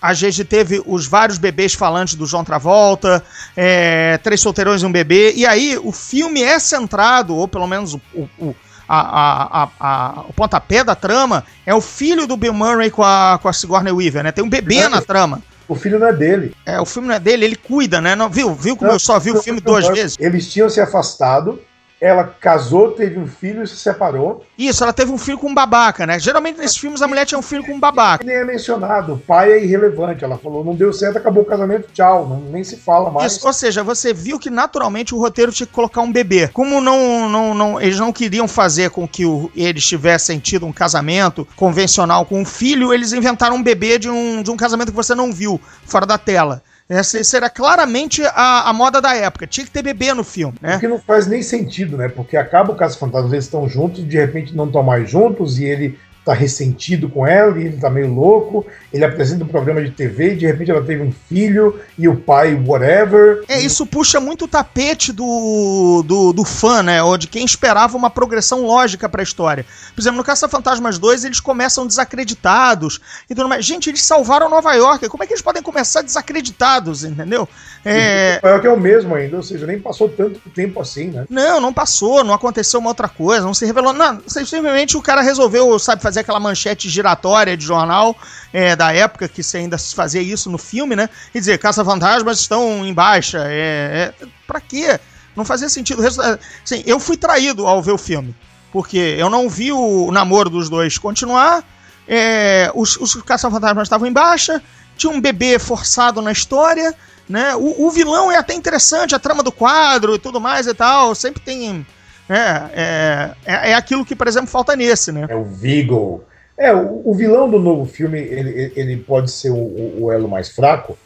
a gente teve os vários bebês falantes do João Travolta, é, Três Solteirões e um Bebê, e aí o filme é centrado, ou pelo menos o, o, a, a, a, o pontapé da trama, é o filho do Bill Murray com a, com a Sigourney Weaver, né? Tem um bebê É. na trama. O filho não é dele. É, o filme não é dele, ele cuida, né? Não, viu, viu como Não, eu só vi o filme duas vezes? Eles tinham se afastado, ela casou, teve um filho e se separou. Isso, ela teve um filho com um babaca, né? Geralmente nesses filmes a mulher tinha um filho com um babaca. Nem é mencionado, o pai é irrelevante. Ela falou, não deu certo, acabou o casamento, tchau. Não, nem se fala mais. Isso, ou seja, você viu que naturalmente o roteiro tinha que colocar um bebê. Como não, não, não, eles não queriam fazer com que o- eles tivessem tido um casamento convencional com um filho, eles inventaram um bebê de um, de um casamento que você não viu fora da tela. Essa, essa era claramente a, a moda da época. Tinha que ter bebê no filme, né? O que não faz nem sentido, né? Porque acaba o Caso Fantasmas, eles estão juntos, de repente não estão mais juntos, e ele tá ressentido com ela e ele tá meio louco. Ele apresenta um programa de TV e de repente ela teve um filho e o pai, whatever. É, isso puxa muito o tapete do, do, do fã, né? Ou de quem esperava uma progressão lógica pra história. Por exemplo, no Caça Fantasmas 2, eles começam desacreditados e tudo mais. Gente, eles salvaram Nova York. Como é que eles podem começar desacreditados, entendeu? É... Nova York é o mesmo ainda, ou seja, nem passou tanto tempo assim, né? Não, não passou, não aconteceu uma outra coisa, não se revelou. Não, simplesmente o cara resolveu, sabe, fazer aquela manchete giratória de jornal é, da época que se ainda se fazia isso no filme, né? E dizer, caça-fantasmas estão em baixa. É, é, pra quê? Não fazia sentido. Assim, eu fui traído ao ver o filme. Porque eu não vi o namoro dos dois continuar. É, os, os caça-fantasmas estavam em baixa. Tinha um bebê forçado na história. Né? O, o, vilão é até interessante, a trama do quadro e tudo mais e tal. Sempre tem. É, é, é, é aquilo que, por exemplo, falta nesse, né? É o Vigo. É, o, o vilão do novo filme, ele, ele pode ser o, o elo mais fraco,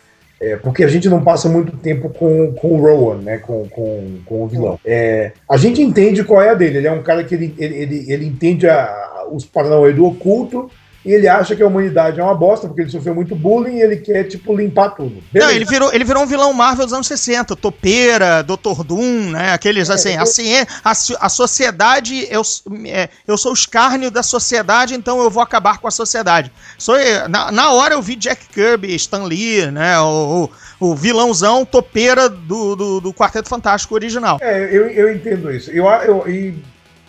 é, porque a gente não passa muito tempo com, com o Rowan, né? Com, com, com o vilão. É, a gente entende qual é a dele. Ele é um cara que ele, ele, ele, ele entende a, os paranauê do oculto e ele acha que a humanidade é uma bosta, porque ele sofreu muito bullying e ele quer, tipo, limpar tudo. Beleza. Não, ele virou, ele virou um vilão Marvel dos anos 60, Topeira, Dr. Doom, né? Aqueles, é, assim, eu... assim, é, a, a sociedade, eu, é, eu sou o escárnio da sociedade, então eu vou acabar com a sociedade. Sou, na, na hora eu vi Jack Kirby, Stan Lee, né? O, o, o vilãozão topeira do, do, do, Quarteto Fantástico original. É, eu, eu entendo isso. Eu, eu, e,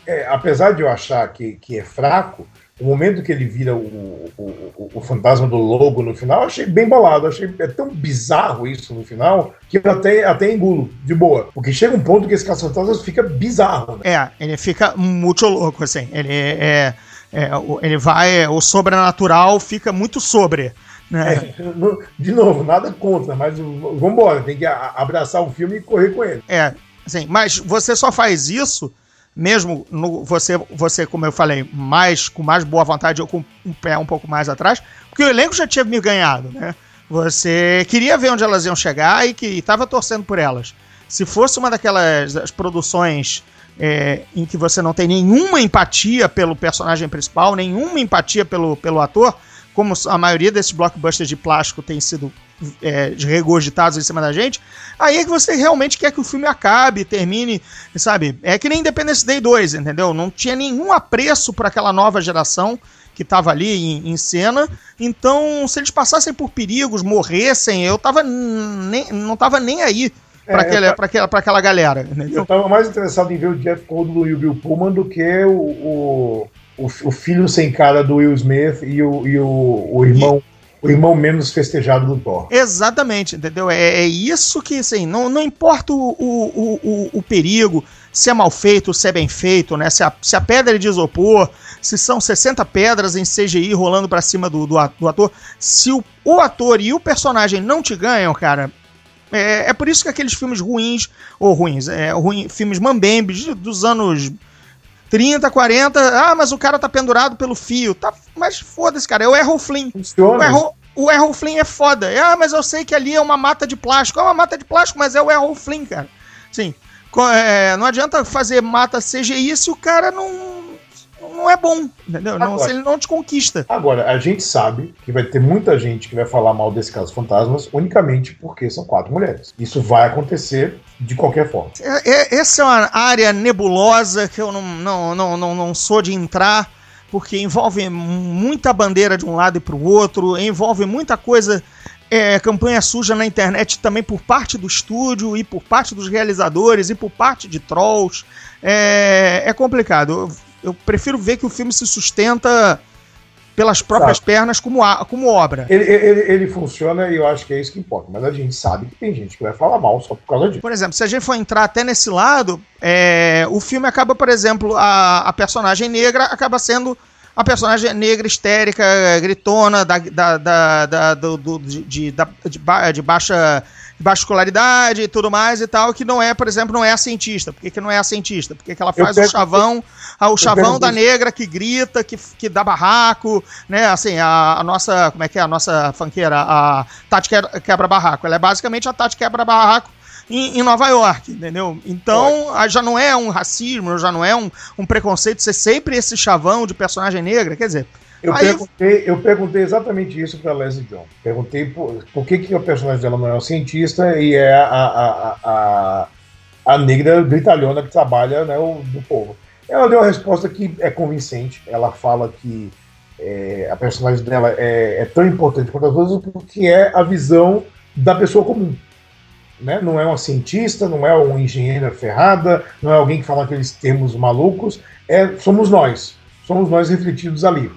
é, apesar de eu achar que, que é fraco, o momento que ele vira o, o, o, fantasma do logo no final, achei bem bolado. Achei é tão bizarro isso no final que eu até, até engulo, de boa. Porque chega um ponto que esse caça-fantasmas fica bizarro. Né? É, ele fica muito louco, assim. Ele é, é, é ele vai. O sobrenatural fica muito sobre. Né? É, de novo, nada contra, mas vambora, tem que abraçar o filme e correr com ele. É, assim, mas você só faz isso mesmo no, você, você, como eu falei, mais com mais boa vontade ou com um pé um pouco mais atrás, porque o elenco já tinha me ganhado, né? Você queria ver onde elas iam chegar e que estava torcendo por elas. Se fosse uma daquelas produções é, em que você não tem nenhuma empatia pelo personagem principal, nenhuma empatia pelo, pelo ator, como a maioria desses blockbusters de plástico tem sido é, regurgitados em cima da gente, aí é que você realmente quer que o filme acabe, termine, sabe? É que nem Independence Day 2, entendeu? Não tinha nenhum apreço para aquela nova geração que estava ali em, em, cena. Então, se eles passassem por perigos, morressem, eu tava nem, não tava nem aí para é, aquela, aquela galera. Entendeu? Eu tava mais interessado em ver o Jeff Goldblum e o Bill Pullman do que o, o, o, o filho sem cara do Will Smith e o, e o, o irmão o irmão menos festejado do Thor. Exatamente, entendeu? É, é isso que, assim, não, não importa o, o, o, o, perigo, se é mal feito, se é bem feito, né? Se a, se a pedra é de isopor, se são 60 pedras em CGI rolando para cima do, do, ator, se o, o ator e o personagem não te ganham, cara, é, é por isso que aqueles filmes ruins, ou ruins, é, ruim, filmes mambembes dos anos 30, 40. Ah, mas o cara tá pendurado pelo fio. Tá, mas foda-se, cara. É o Errol Flynn. O Errol, o Errol Flynn é foda. Ah, mas eu sei que ali é uma mata de plástico. É uma mata de plástico, mas é o Errol Flynn, cara. Sim. É, não adianta fazer mata CGI se o cara não, não é bom, entendeu? Agora, não, se ele não te conquista. Agora, a gente sabe que vai ter muita gente que vai falar mal desse caso fantasmas unicamente porque são quatro mulheres. Isso vai acontecer de qualquer forma. É, é, essa é uma área nebulosa que eu não, não, não, não, não sou de entrar, porque envolve muita bandeira de um lado e para o outro, envolve muita coisa. É, campanha suja na internet também por parte do estúdio e por parte dos realizadores e por parte de trolls. É, é complicado. Eu, prefiro ver que o filme se sustenta pelas próprias sabe. pernas como, a, como obra. Ele, ele, ele, funciona e eu acho que é isso que importa. Mas a gente sabe que tem gente que vai falar mal só por causa disso. Por exemplo, se a gente for entrar até nesse lado, é, o filme acaba, por exemplo, a, a personagem negra acaba sendo a personagem negra histérica, gritona, da, da, da, da do, do, de, de, de, baixa de baixa escolaridade e tudo mais e tal, que não é, por exemplo, não é a cientista. Por que, que não é a cientista? Porque que ela faz o chavão, o chavão da negra que grita, que, que dá barraco, né? Assim, a, a nossa, como é que é? A nossa fanqueira, a Tati Quebra-Barraco. Ela é basicamente a Tati Quebra-Barraco em, em Nova York, entendeu? Então ah, já não é um racismo, já não é um, um preconceito ser sempre esse chavão de personagem negra, quer dizer. Eu, aí- perguntei, eu perguntei exatamente isso para Leslie John. Perguntei por, por que, que o personagem dela não é um cientista e é a, a, a, a, a negra britalhona que trabalha né, o, do povo. Ela deu uma resposta que é convincente. Ela fala que é, a personagem dela é, é tão importante quanto as outras porque é a visão da pessoa comum. Né? Não é uma cientista, não é uma engenheira ferrada, não é alguém que fala aqueles termos malucos. É, somos nós. Somos nós refletidos ali.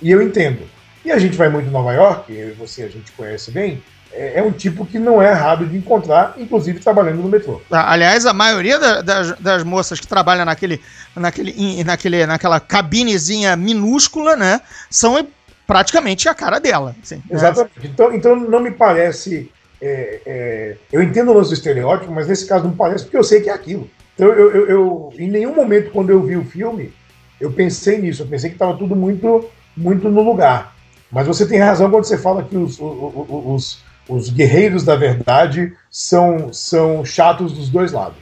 E eu entendo. E a gente vai muito em Nova York, eu e você a gente conhece bem, é, é um tipo que não é raro de encontrar, inclusive trabalhando no metrô. Ah, Aliás, a maioria da- das, das moças que trabalham naquele, naquele, naquele, naquela cabinezinha minúscula, né? São praticamente a cara dela. assim, né? Exatamente. Então, então não me parece. é, é, eu entendo o lance do estereótipo, mas nesse caso não parece porque eu sei que é aquilo. Então, eu, eu- eu- em nenhum momento, quando eu vi o filme, eu pensei nisso. Eu pensei que estava tudo muito, muito no lugar. Mas você tem razão quando você fala que os, os, os guerreiros da verdade são, são chatos dos dois lados.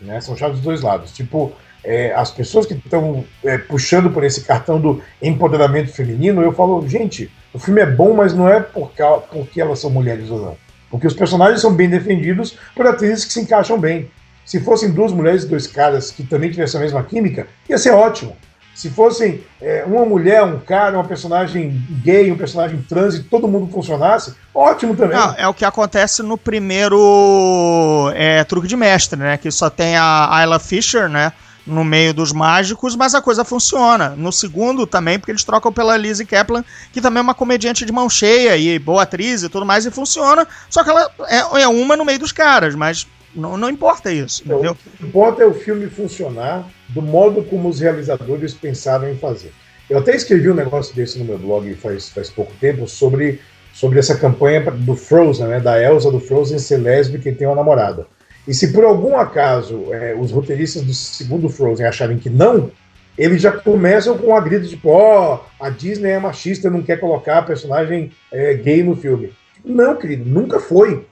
Né? São chatos dos dois lados. Tipo, é, as pessoas que estão é, puxando por esse cartão do empoderamento feminino, eu falo, gente, o filme é bom, mas não é por porque elas são mulheres ou não. Porque os personagens são bem defendidos por atrizes que se encaixam bem. Se fossem duas mulheres e dois caras que também tivessem a mesma química, ia ser ótimo. Se fossem é, uma mulher, um cara, uma personagem gay, um personagem trans e todo mundo funcionasse, ótimo também. Não, é o que acontece no primeiro é, truque de mestre, né? Que só tem a Ayla Fisher, né? No meio dos mágicos, mas a coisa funciona. No segundo também, porque eles trocam pela Lizzie Kaplan, que também é uma comediante de mão cheia e boa atriz e tudo mais, e funciona. Só que ela é, é uma no meio dos caras, mas não, não importa isso, Então, entendeu? O que importa é o filme funcionar do modo como os realizadores pensaram em fazer. Eu até escrevi um negócio desse no meu blog faz, faz pouco tempo sobre, sobre essa campanha do Frozen, né, da Elsa do Frozen ser lésbica e ter uma namorada. E se por algum acaso é, os roteiristas do segundo Frozen acharem que não, eles já começam com a grita tipo, ó, a Disney é machista, não quer colocar personagem é, gay no filme. Não, querido, nunca foi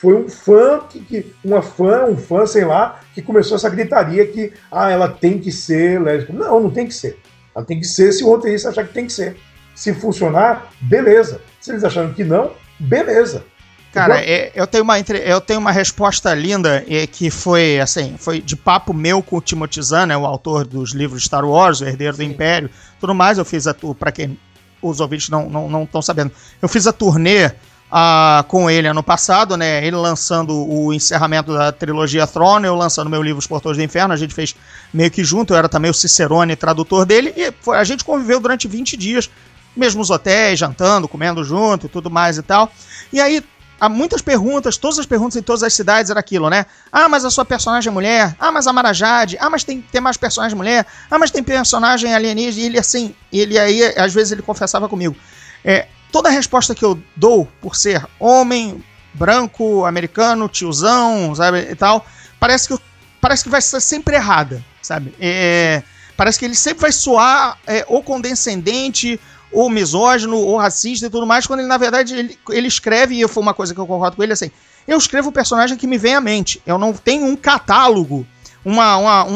foi um fã que, que- uma fã, um fã, sei lá, que começou essa gritaria que ah, ela tem que ser lésbica. Não, não tem que ser. Ela tem que ser se o roteirista achar que tem que ser. Se funcionar, beleza. Se eles acharam que não, beleza. Cara, é- eu, tenho uma, eu tenho uma resposta linda é, que foi assim, foi de papo meu com o Timothy Zahn, né, o autor dos livros Star Wars, o Herdeiro do Império, tudo mais. Eu fiz a tour, para quem os ouvintes não estão não, estão sabendo, eu fiz a turnê ah, com ele ano passado, né? Ele lançando o encerramento da trilogia Throne, eu lançando meu livro Os Portões do Inferno, a gente fez meio que junto, eu era também o Cicerone tradutor dele, e foi- a gente conviveu durante 20 dias, mesmo os hotéis, jantando, comendo junto e tudo mais e tal. E aí, há muitas perguntas, todas as perguntas em todas as cidades era aquilo, né? Ah, mas a sua personagem é mulher. Ah, mas a Marajade. Ah, mas tem, tem mais personagem mulher. Ah, mas tem personagem alienígena. E ele assim, ele aí, às vezes ele confessava comigo. É, toda resposta que eu dou por ser homem, branco, americano, tiozão, sabe, e tal, parece que, parece que vai ser sempre errada, sabe? É, parece que ele sempre vai soar é, ou condescendente, ou misógino, ou racista e tudo mais, quando ele, na verdade, ele, ele escreve, e foi uma coisa que eu concordo com ele, assim, eu escrevo o personagem que me vem à mente. Eu não tenho um catálogo, uma, uma- um,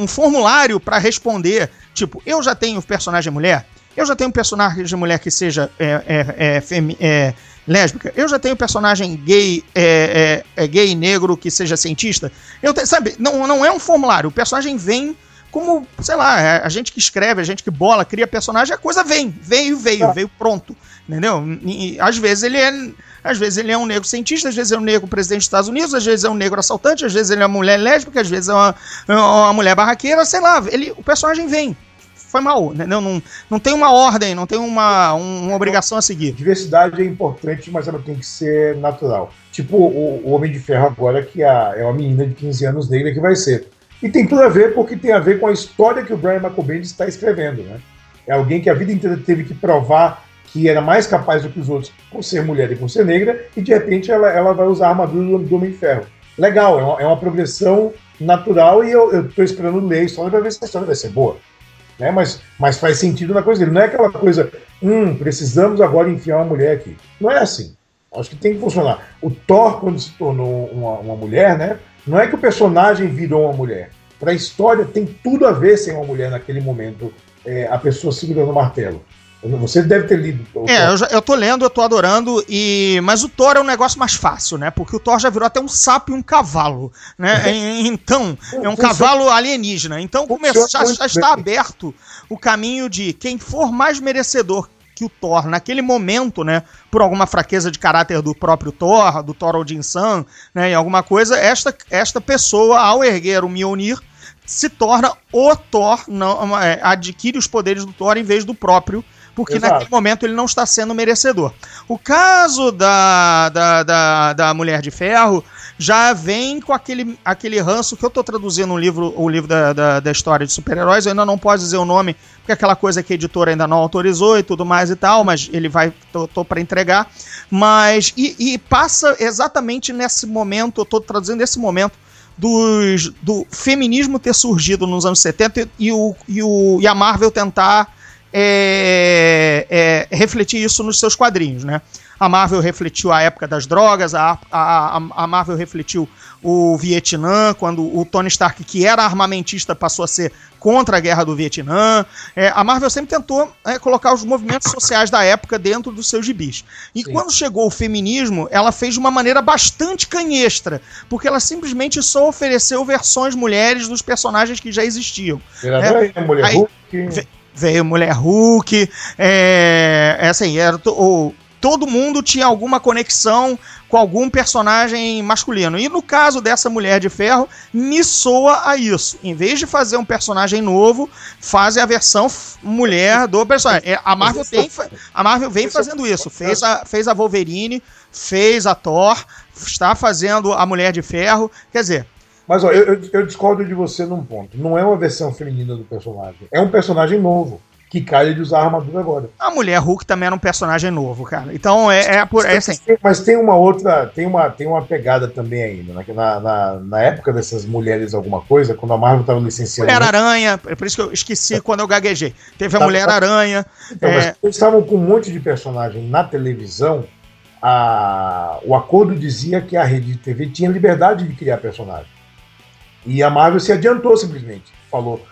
um- um formulário para responder. Tipo, eu já tenho personagem mulher, eu já tenho personagem mulher que seja é, é, é, é, lésbica, eu já tenho personagem gay, é, é, é gay negro que seja cientista. Eu te- sabe, não, não é um formulário. O personagem vem como, sei lá, é a gente que escreve, a gente que bola, cria personagem, a coisa vem, veio, veio, veio pronto, entendeu? E, às vezes ele é, às vezes ele é um negro cientista, às vezes é um negro presidente dos Estados Unidos, às vezes é um negro assaltante, às vezes ele é uma mulher lésbica, às vezes é uma, é uma mulher barraqueira, sei lá, ele, o personagem vem. Foi mal, entendeu? Não, não tem uma ordem, não tem uma, um- uma obrigação a seguir. Diversidade é importante, mas ela tem que ser natural. Tipo o, o Homem de Ferro agora, que a- é uma menina de 15 anos negra que vai ser. E tem tudo a ver porque tem a ver com a história que o Brian McCombin está escrevendo, né? É alguém que a vida inteira teve que provar que era mais capaz do que os outros por ser mulher e por ser negra, e de repente ela, ela vai usar a armadura do, do Homem de Ferro. Legal, é uma, é uma progressão natural e eu, tô esperando ler a história para ver se a história vai ser boa. Né? Mas, mas faz sentido na coisa dele. Não é aquela coisa, hum, precisamos agora enfiar uma mulher aqui. Não é assim. Acho que tem que funcionar. O Thor, quando se tornou uma, uma mulher, né? Não é que o personagem virou uma mulher. Para a história tem tudo a ver sem uma mulher naquele momento, é, a pessoa segurando o martelo. Você deve ter lido. É, eu, já, eu tô lendo, eu tô adorando, e mas o Thor é um negócio mais fácil, né? Porque o Thor já virou até um sapo e um cavalo, né? então, é um cavalo alienígena. Então já, já está aberto o caminho de quem for mais merecedor que o Thor naquele momento, né, por alguma fraqueza de caráter do próprio Thor, do Thor Odin San, né, em alguma coisa, esta, esta pessoa, ao erguer o Mjolnir, se torna o Thor, não, é, adquire os poderes do Thor em vez do próprio porque Exato. naquele momento ele não está sendo merecedor. O caso da, da, da, da Mulher de Ferro já vem com aquele, aquele ranço que eu estou traduzindo o livro, o livro da, da, da história de super-heróis, eu ainda não posso dizer o nome, porque aquela coisa que a editora ainda não autorizou e tudo mais e tal, mas ele vai, tô, tô para entregar. Mas, e, e, passa exatamente nesse momento, eu estou traduzindo nesse momento, dos, do feminismo ter surgido nos anos 70 e, o, e, o, e a Marvel tentar é, é, refletir isso nos seus quadrinhos, né? A Marvel refletiu a época das drogas, a, a, a Marvel refletiu o Vietnã, quando o Tony Stark, que era armamentista, passou a ser contra a guerra do Vietnã. É, a Marvel sempre tentou é, colocar os movimentos sociais da época dentro dos seus gibis. E Sim. quando chegou o feminismo, ela fez de uma maneira bastante canhestra, porque ela simplesmente só ofereceu versões mulheres dos personagens que já existiam. Era é, mulher aí, Hulk veio Mulher Hulk, é, é assim, era o, todo mundo tinha alguma conexão com algum personagem masculino. E no caso dessa Mulher de Ferro, me soa a isso. Em vez de fazer um personagem novo, fazem a versão mulher do personagem. É, a Marvel, tem, a Marvel vem fazendo isso. Fez a, fez a Wolverine, fez a Thor, está fazendo a Mulher de Ferro. Quer dizer, mas ó, eu, eu, discordo de você num ponto. Não é uma versão feminina do personagem. É um personagem novo. Que cai de usar a armadura agora. A mulher Hulk também era um personagem novo, cara. Então é, é por. É assim. Mas tem uma outra. Tem uma, tem uma pegada também ainda. Né? Na, na, na época dessas mulheres, alguma coisa, quando a Marvel estava licenciando. Mulher Aranha, é por isso que eu esqueci é. quando eu gaguejei. Teve a tá, Mulher tá. Aranha. Então, é... Eles estavam com um monte de personagem na televisão. A, o acordo dizia que a rede de TV tinha liberdade de criar personagem. E a Marvel se adiantou simplesmente. Falou,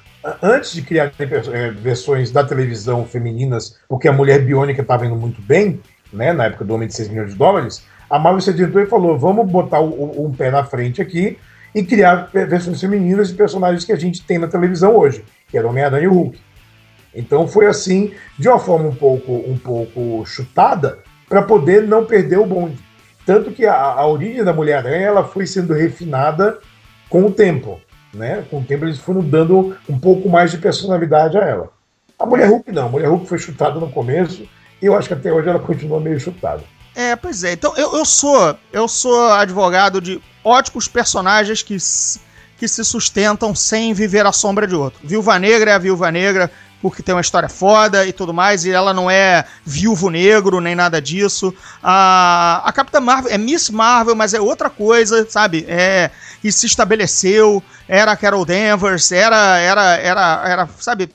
antes de criar é, versões da televisão femininas, porque a mulher biônica estava indo muito bem, né, na época do Homem de 6 milhões de dólares, a Marvel se adiantou e falou: vamos botar um pé na frente aqui e criar versões femininas de personagens que a gente tem na televisão hoje, que era Homem-Aranha e o Hulk. Então foi assim, de uma forma um pouco, um pouco chutada, para poder não perder o bonde. Tanto que a, a origem da Mulher-Aranha foi sendo refinada com o tempo. Né? Com o tempo eles foram dando um pouco mais de personalidade a ela. A Mulher Hulk não, a Mulher Hulk foi chutada no começo e eu acho que até hoje ela continua meio chutada. É, pois é. Então eu, eu sou eu sou advogado de ótimos personagens que, que se sustentam sem viver à sombra de outro. Viúva Negra é a Viúva Negra, porque tem uma história foda e tudo mais, e ela não é viúvo negro, nem nada disso. A, a Capitã Marvel é Miss Marvel, mas é outra coisa, sabe? É, e se estabeleceu, era Carol Danvers, era, era, era, era, sabe?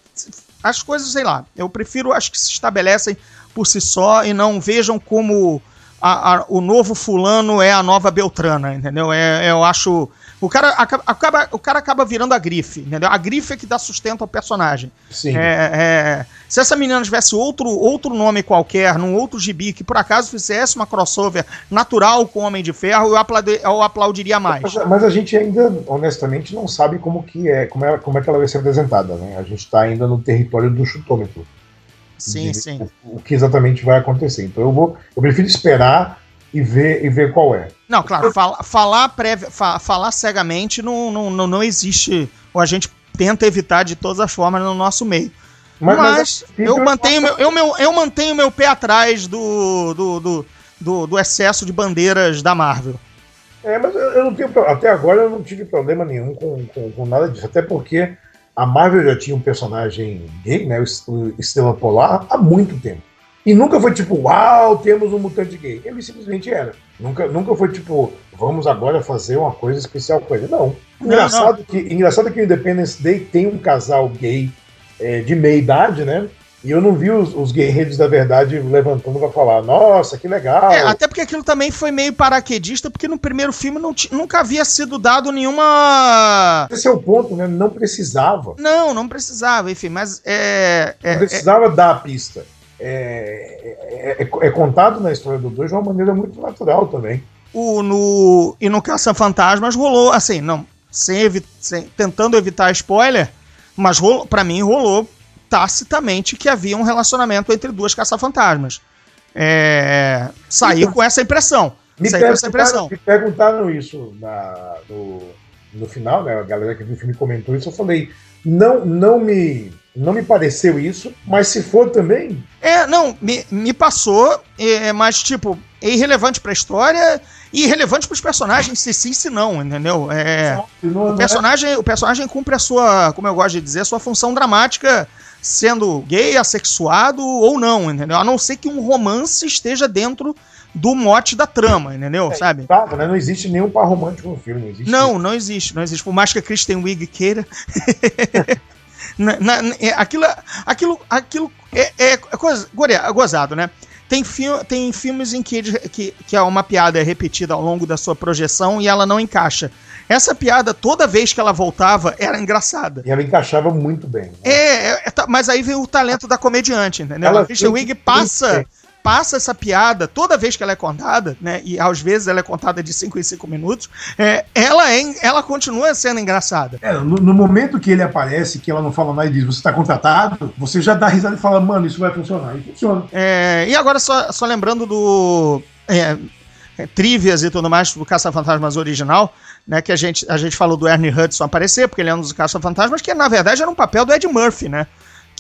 As coisas, sei lá, eu prefiro as que se estabelecem por si só e não vejam como a, a, o novo fulano é a nova Beltrana, entendeu? É, eu acho o cara acaba, o cara acaba virando a grife, entendeu? A grife é que dá sustento ao personagem. Sim. É, é, se essa menina tivesse outro, outro nome qualquer, num outro gibi, que por acaso fizesse uma crossover natural com o Homem de Ferro, eu, aplaudi, eu aplaudiria mais. Mas, mas, a gente ainda, honestamente, não sabe como que é, como é, como é que ela vai ser apresentada, né? A gente está ainda no território do chutômetro. Sim, de, sim. O, o que exatamente vai acontecer. Então eu vou, eu prefiro esperar e ver, e ver qual é. Não, claro, fala, falar, prévia, fa, falar cegamente não, não, não, não existe, ou a gente tenta evitar de todas as formas no nosso meio. Mas, mas eu, mantenho meu, eu, meu, eu mantenho meu pé atrás do, do, do, do, do excesso de bandeiras da Marvel. É, mas eu não tenho. Até agora eu não tive problema nenhum com, com, com, nada disso. Até porque a Marvel já tinha um personagem gay, né? O Estrela Polar, há muito tempo. E nunca foi tipo, uau, temos um mutante gay. Ele simplesmente era. Nunca, nunca foi tipo, vamos agora fazer uma coisa especial com ele. Não. Engraçado, não, não. Que, engraçado que o Independence Day tem um casal gay é, de meia idade, né? E eu não vi os, os guerreiros da verdade levantando pra falar, nossa, que legal. É, até porque aquilo também foi meio paraquedista, porque no primeiro filme não nunca havia sido dado nenhuma. Esse é o ponto, né? Não precisava. Não, não precisava, enfim, mas é. Não é- é- precisava dar a pista. É, é- é- é contado na história do 2 de uma maneira muito natural também. o, no, e no Caça-Fantasmas rolou, assim, não, sem evi- sem- tentando evitar spoiler, mas pra mim rolou tacitamente que havia um relacionamento entre duas Caça-Fantasmas. É, saí com essa impressão. Me com essa impressão. me perguntaram isso na- no, no final, né? A galera que viu o filme comentou isso. Eu falei, não, não me, não me pareceu isso, mas se for também, É, não, me, me passou, é, mas, tipo, é irrelevante pra história e irrelevante pros personagens, se sim, se não, entendeu? É. não, O não é- personagem, o personagem cumpre a sua, como eu gosto de dizer, a sua função dramática, sendo gay, assexuado ou não, entendeu? A não ser que um romance esteja dentro do mote da trama, entendeu? Sabe? Tava, né? Não existe nenhum par romântico no filme. Não, existe Não, não existe, não existe. Por mais que a Kristen Wiig queira. Na- na- é, aquilo, aquilo, aquilo é, é coisa, gore- é gozado, né? Tem, fi tem filmes em que, que, que uma piada é repetida ao longo da sua projeção e ela não encaixa. Essa piada, toda vez que ela voltava, era engraçada. E ela encaixava muito bem. né? É, é, tá- mas aí vem o talento da comediante, entendeu? Ela a Kristen tem Wiig que- passa, passa essa piada toda vez que ela é contada, né? E às vezes ela é contada de 5 em 5 minutos. é, ela, é, ela continua sendo engraçada. É, no, no momento que ele aparece, que ela não fala nada e diz, você tá contratado, você já dá risada e fala, mano, isso vai funcionar. E funciona. É, e agora, só, só lembrando do. É, é, trivias e tudo mais do Caça-Fantasmas original, né? Que a gente, a gente falou do Ernie Hudson aparecer, porque ele é um dos Caça-Fantasmas, que na verdade era um papel do Ed Murphy, né?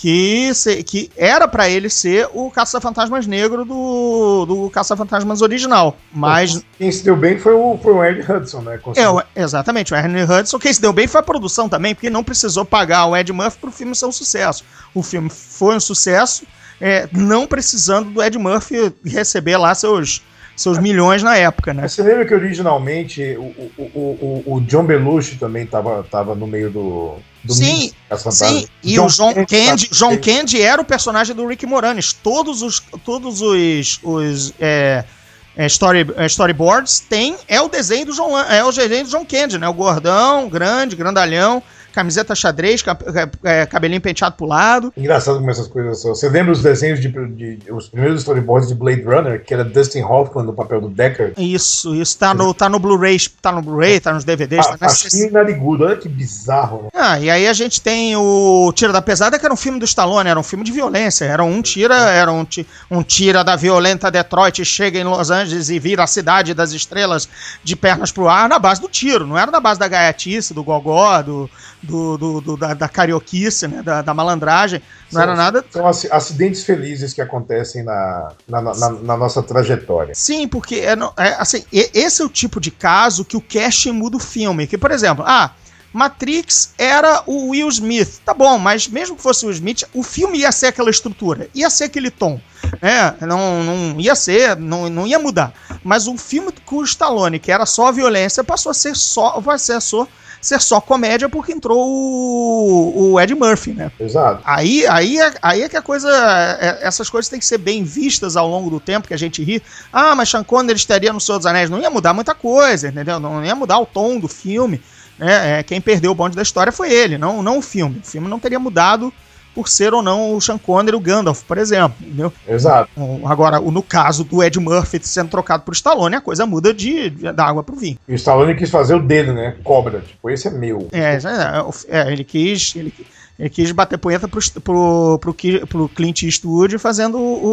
Que, se- que era pra ele ser o Caça-Fantasmas negro do, do Caça-Fantasmas original. Mas. Quem se deu bem foi o, foi o Ed Hudson, né? É, Conseguiu- o- exatamente, o Ernie Hudson, quem se deu bem foi a produção também, porque não precisou pagar o Ed Murphy pro filme ser um sucesso. O filme foi um sucesso, é, não precisando do Ed Murphy receber lá seus, seus milhões na época, né? Você lembra que originalmente o, o, o, o, o John Belushi também estava tava no meio do. Do Sim? Sim, e o John Candy, tá- John Candy era o personagem do Rick Moranis. Todos os, todos os, os é, é, story, é, storyboards tem é o desenho do John, é o desenho do John Candy, né? O gordão, grande, grandalhão, camiseta xadrez, é, cabelinho penteado pro lado. Engraçado como essas coisas são. Você lembra os desenhos de, de- os primeiros storyboards de Blade Runner, que era Dustin Hoffman no papel do Deckard? Isso, isso tá no, tá no Blu-ray, tá no Blu-ray, tá nos DVDs, tá Ah, Baixinho e narigudo, olha que bizarro, né? Ah, e aí a gente tem o Tira da Pesada, que era um filme do Stallone, era um filme de violência. Era um tira, era um, um tira da violenta Detroit, chega em Los Angeles e vira a cidade das estrelas de pernas pro ar na base do tiro. Não era na base da gaiatice, do gogó, do, do, do- do- da, da carioquice, né? Da, da malandragem. Não era nada. São aci- acidentes felizes que acontecem na, na, na- na nossa trajetória. Sim, porque é, é, assim, esse é o tipo de caso que o casting muda o filme. Que, por exemplo, ah, Matrix era o Will Smith. Tá bom, mas mesmo que fosse o Will Smith, o filme ia ser aquela estrutura, ia ser aquele tom. né? não, não ia ser, não, não ia mudar. Mas o filme com o Stallone, que era só violência, passou a ser só, vai ser só, ser só comédia porque entrou o, o Ed Murphy, né? Exato. Aí, aí, é, aí é que a coisa. é- essas coisas têm que ser bem vistas ao longo do tempo que a gente ri. Ah, mas Sean Connery estaria no Senhor dos Anéis. Não ia mudar muita coisa, entendeu? Não ia mudar o tom do filme. Né? É, quem perdeu o bonde da história foi ele, não, não o filme. O filme não teria mudado por ser ou não o Sean Connery, o Gandalf, por exemplo, entendeu? Exato. Agora, no caso do Ed Murphy sendo trocado por Stallone, a coisa muda de, de- da água pro vinho. E o Stallone quis fazer o dele, né? Cobra. Tipo, esse é meu. É, é, é, ele quis. Ele, ele quis bater punheta pro, pro, pro, pro Clint Eastwood fazendo o,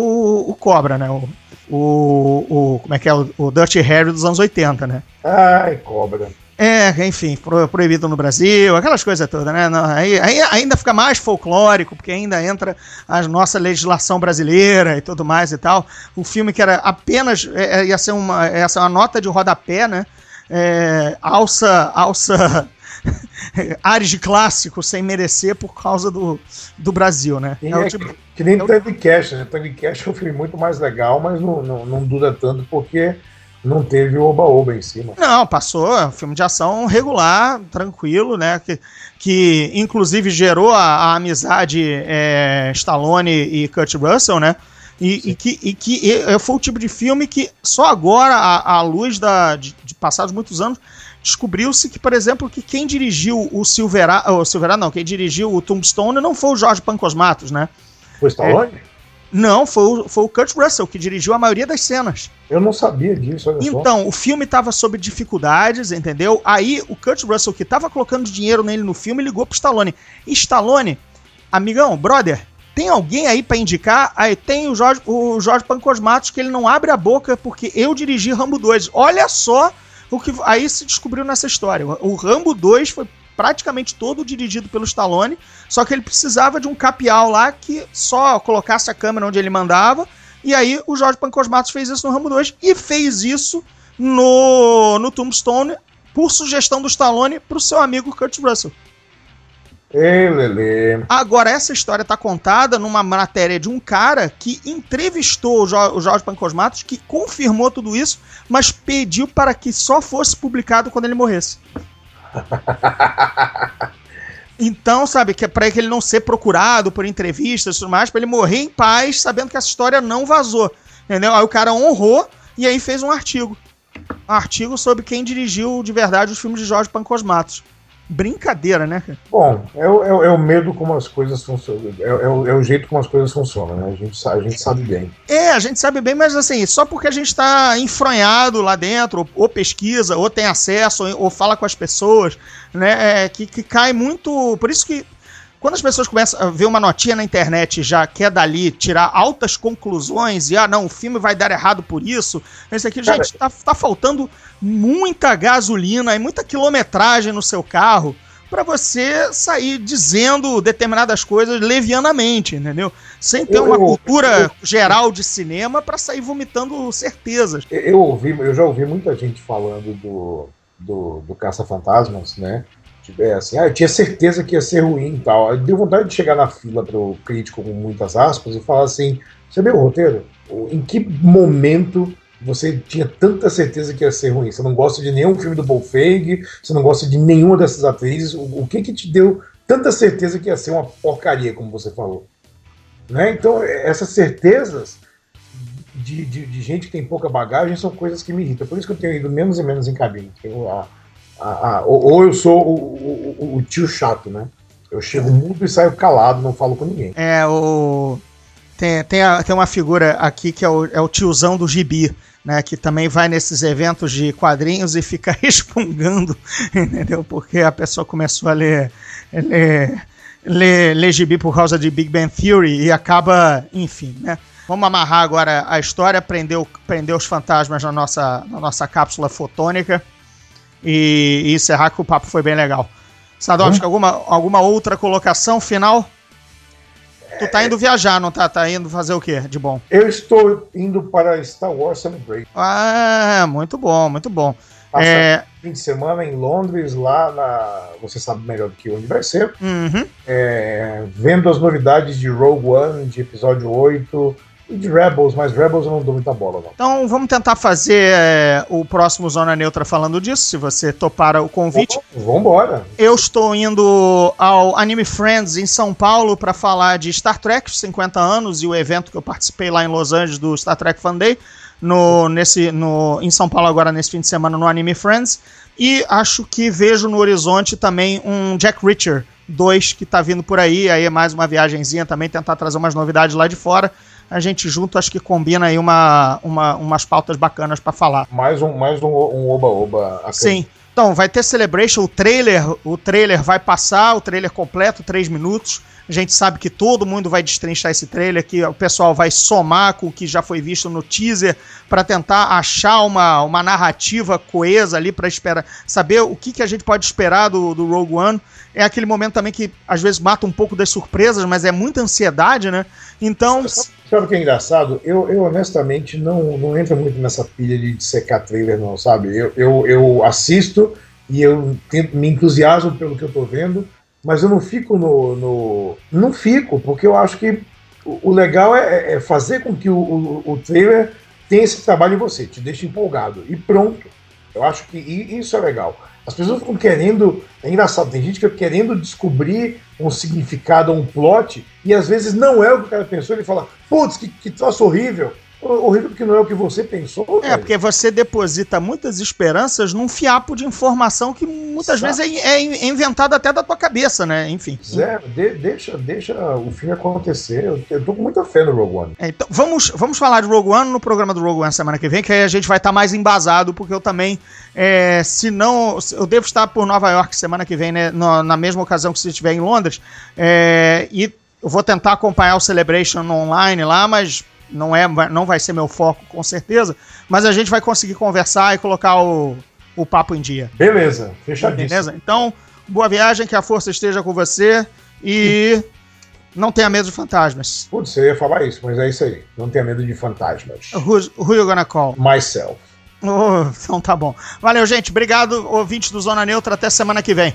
o, o Cobra, né? O, o, o- Como é que é? O, o Dirty Harry dos anos 80, né? Ai, cobra. É, enfim, pro- proibido no Brasil, aquelas coisas todas, né? Não, aí, aí ainda fica mais folclórico, porque ainda entra a nossa legislação brasileira e tudo mais e tal. O filme que era apenas. é, é, ia ser uma, ser uma nota de rodapé, né? É, alça. alça ares de clássico sem merecer por causa do, do Brasil, né? É é tipo- que, que nem é o- Tango Cash, né? Tango Cash é um filme muito mais legal, mas não, não, não dura tanto porque Não teve o oba-oba em cima. Não, passou. é um Filme de ação regular, tranquilo, né? Que, que inclusive gerou a, a amizade é, Stallone e Kurt Russell, né? E, e que, e que e- foi o tipo de filme que só agora, à, à luz da, de, de passados muitos anos, descobriu-se que, por exemplo, que quem dirigiu o Silverado, o Silverado não, quem dirigiu o Tombstone não foi o Jorge Pancosmatos, né? Foi Stallone? Não, foi o, foi o Kurt Russell que dirigiu a maioria das cenas. Eu não sabia disso, olha só. Então, o filme tava sob dificuldades, entendeu? Aí o Kurt Russell, que tava colocando dinheiro nele no filme, ligou pro Stallone. E Stallone, amigão, brother, tem alguém aí pra indicar? Aí tem o Jorge, o Jorge Pancosmatos, que ele não abre a boca porque eu dirigi Rambo 2. Olha só o que aí se descobriu nessa história. O Rambo 2 foi praticamente todo dirigido pelo Stallone, só que ele precisava de um capial lá que só colocasse a câmera onde ele mandava. E aí o Jorge Pancosmatos fez isso no Rambo 2 e fez isso no, no Tombstone por sugestão do Stallone pro seu amigo Kurt Russell. Ei, Lele. Agora, essa história tá contada numa matéria de um cara que entrevistou o, Jo- o Jorge Pancosmatos, que confirmou tudo isso, mas pediu para que só fosse publicado quando ele morresse. Então, sabe, que é pra ele não ser procurado por entrevistas e tudo mais, pra ele morrer em paz, sabendo que essa história não vazou. Entendeu? Aí o cara honrou e aí fez um artigo. Um artigo sobre quem dirigiu de verdade os filmes de Jorge Pancosmatos. Brincadeira, né? Bom, é, o- é é o medo como as coisas funcionam. É, é o, é jeito como as coisas funcionam, né? A gente, a gente sabe bem. É, a gente sabe bem, mas assim, só porque a gente tá enfronhado lá dentro, ou, ou pesquisa, ou tem acesso, ou, ou fala com as pessoas, né? é, que, que cai muito. Por isso que quando as pessoas começam a ver uma notinha na internet já quer dali tirar altas conclusões e ah, não, o filme vai dar errado por isso, isso aqui, Cara, gente, tá, tá faltando muita gasolina e muita quilometragem no seu carro pra você sair dizendo determinadas coisas levianamente, entendeu? Sem ter Eu- uma eu- cultura geral de cinema pra sair vomitando certezas. Eu, eu ouvi, eu já ouvi muita gente falando do, do, do Caça-Fantasmas, né? É assim, ah, eu tinha certeza que ia ser ruim e tal. Aí Deu vontade de chegar na fila pro crítico com muitas aspas e falar assim: você viu o roteiro? Em que momento você tinha tanta certeza que ia ser ruim? Você não gosta de nenhum filme do Paul Feig, você não gosta de nenhuma dessas atrizes. O, o que que te deu tanta certeza que ia ser uma porcaria, como você falou? Né? Então, essas certezas de, de, de gente que tem pouca bagagem são coisas que me irritam. Por isso que eu tenho ido menos e menos em cabine. Eu, a- a- ou, eu sou o, o- o- tio chato, né? Eu chego mudo e saio calado, não falo com ninguém. É, o. Tem, tem, a- tem uma figura aqui que é o, é o tiozão do gibi, né? Que também vai nesses eventos de quadrinhos e fica respungando, entendeu? Porque a pessoa começou a ler, ler, ler, ler gibi por causa de Big Bang Theory e acaba, enfim, né? Vamos amarrar agora a história, prender, prender os fantasmas na nossa, na nossa cápsula fotônica e, e encerrar que o papo foi bem legal. Sadovski, alguma, alguma outra colocação final? Tu tá indo viajar, não tá? Tá indo fazer o quê de bom? Eu estou indo para Star Wars Celebration. Ah, muito bom, muito bom. Passar É, fim de semana em Londres, lá na. Você sabe melhor do que onde vai ser. uhum. É, vendo as novidades de Rogue One, de episódio 8 e de Rebels, mas Rebels eu não dou muita bola, não. Então vamos tentar fazer é, o próximo Zona Neutra falando disso, se você topar o convite. Vambora. Eu estou indo ao Anime Friends em São Paulo para falar de Star Trek, os 50 anos, e o evento que eu participei lá em Los Angeles do Star Trek Fan Day, no, nesse, no, em São Paulo agora nesse fim de semana no Anime Friends. E acho que vejo no horizonte também um Jack Reacher 2 que tá vindo por aí, aí é mais uma viagenzinha também, tentar trazer umas novidades lá de fora. A gente junto acho que combina aí uma, uma, umas pautas bacanas para falar. Mais um, mais um, um oba-oba. acredito. Sim. Então, vai ter Celebration, o trailer, o trailer vai passar, o trailer completo, 3 minutos. A gente sabe que todo mundo vai destrinchar esse trailer, que o pessoal vai somar com o que já foi visto no teaser para tentar achar uma, uma narrativa coesa ali para esperar, saber o que, que a gente pode esperar do, do Rogue One. É aquele momento também que às vezes mata um pouco das surpresas, mas é muita ansiedade, né? Então, Sabe o que é engraçado? Eu, eu honestamente não, não entro muito nessa pilha de secar trailer, não, sabe? Eu, eu, eu assisto e eu me entusiasmo pelo que eu tô vendo, mas eu não fico no. no não fico, porque eu acho que o, legal é, é fazer com que o, o, o trailer tem esse trabalho em você, te deixa empolgado. E pronto. Eu acho que isso é legal. As pessoas ficam querendo. É engraçado, tem gente que fica querendo descobrir um significado, um plot, e às vezes não é o que o cara pensou, ele fala, putz, que, que troço horrível. Horrível porque não é o que você pensou. É, velho. porque você deposita muitas esperanças num fiapo de informação que muitas Exato. vezes é, é, inventado até da tua cabeça, né? Enfim. Zé, de, deixa, deixa o filme acontecer. Eu, eu tô com muita fé no Rogue One. É, então, vamos, vamos falar de Rogue One no programa do Rogue One semana que vem, que aí a gente vai estar tá mais embasado, porque eu também, é, se não. Eu devo estar por Nova York semana que vem, né? Na, na mesma ocasião que se estiver em Londres. É, e eu vou tentar acompanhar o Celebration online lá, mas não, é, não vai ser meu foco, com certeza, mas a gente vai conseguir conversar e colocar o, o papo em dia. Beleza, fechadíssimo. Beleza? Então, boa viagem, que a força esteja com você e não tenha medo de fantasmas. Putz, eu ia falar isso, mas é isso aí. Não tenha medo de fantasmas. Who, who you gonna call? Myself. Oh, então tá bom. Valeu, gente. Obrigado, ouvintes do Zona Neutra. Até semana que vem.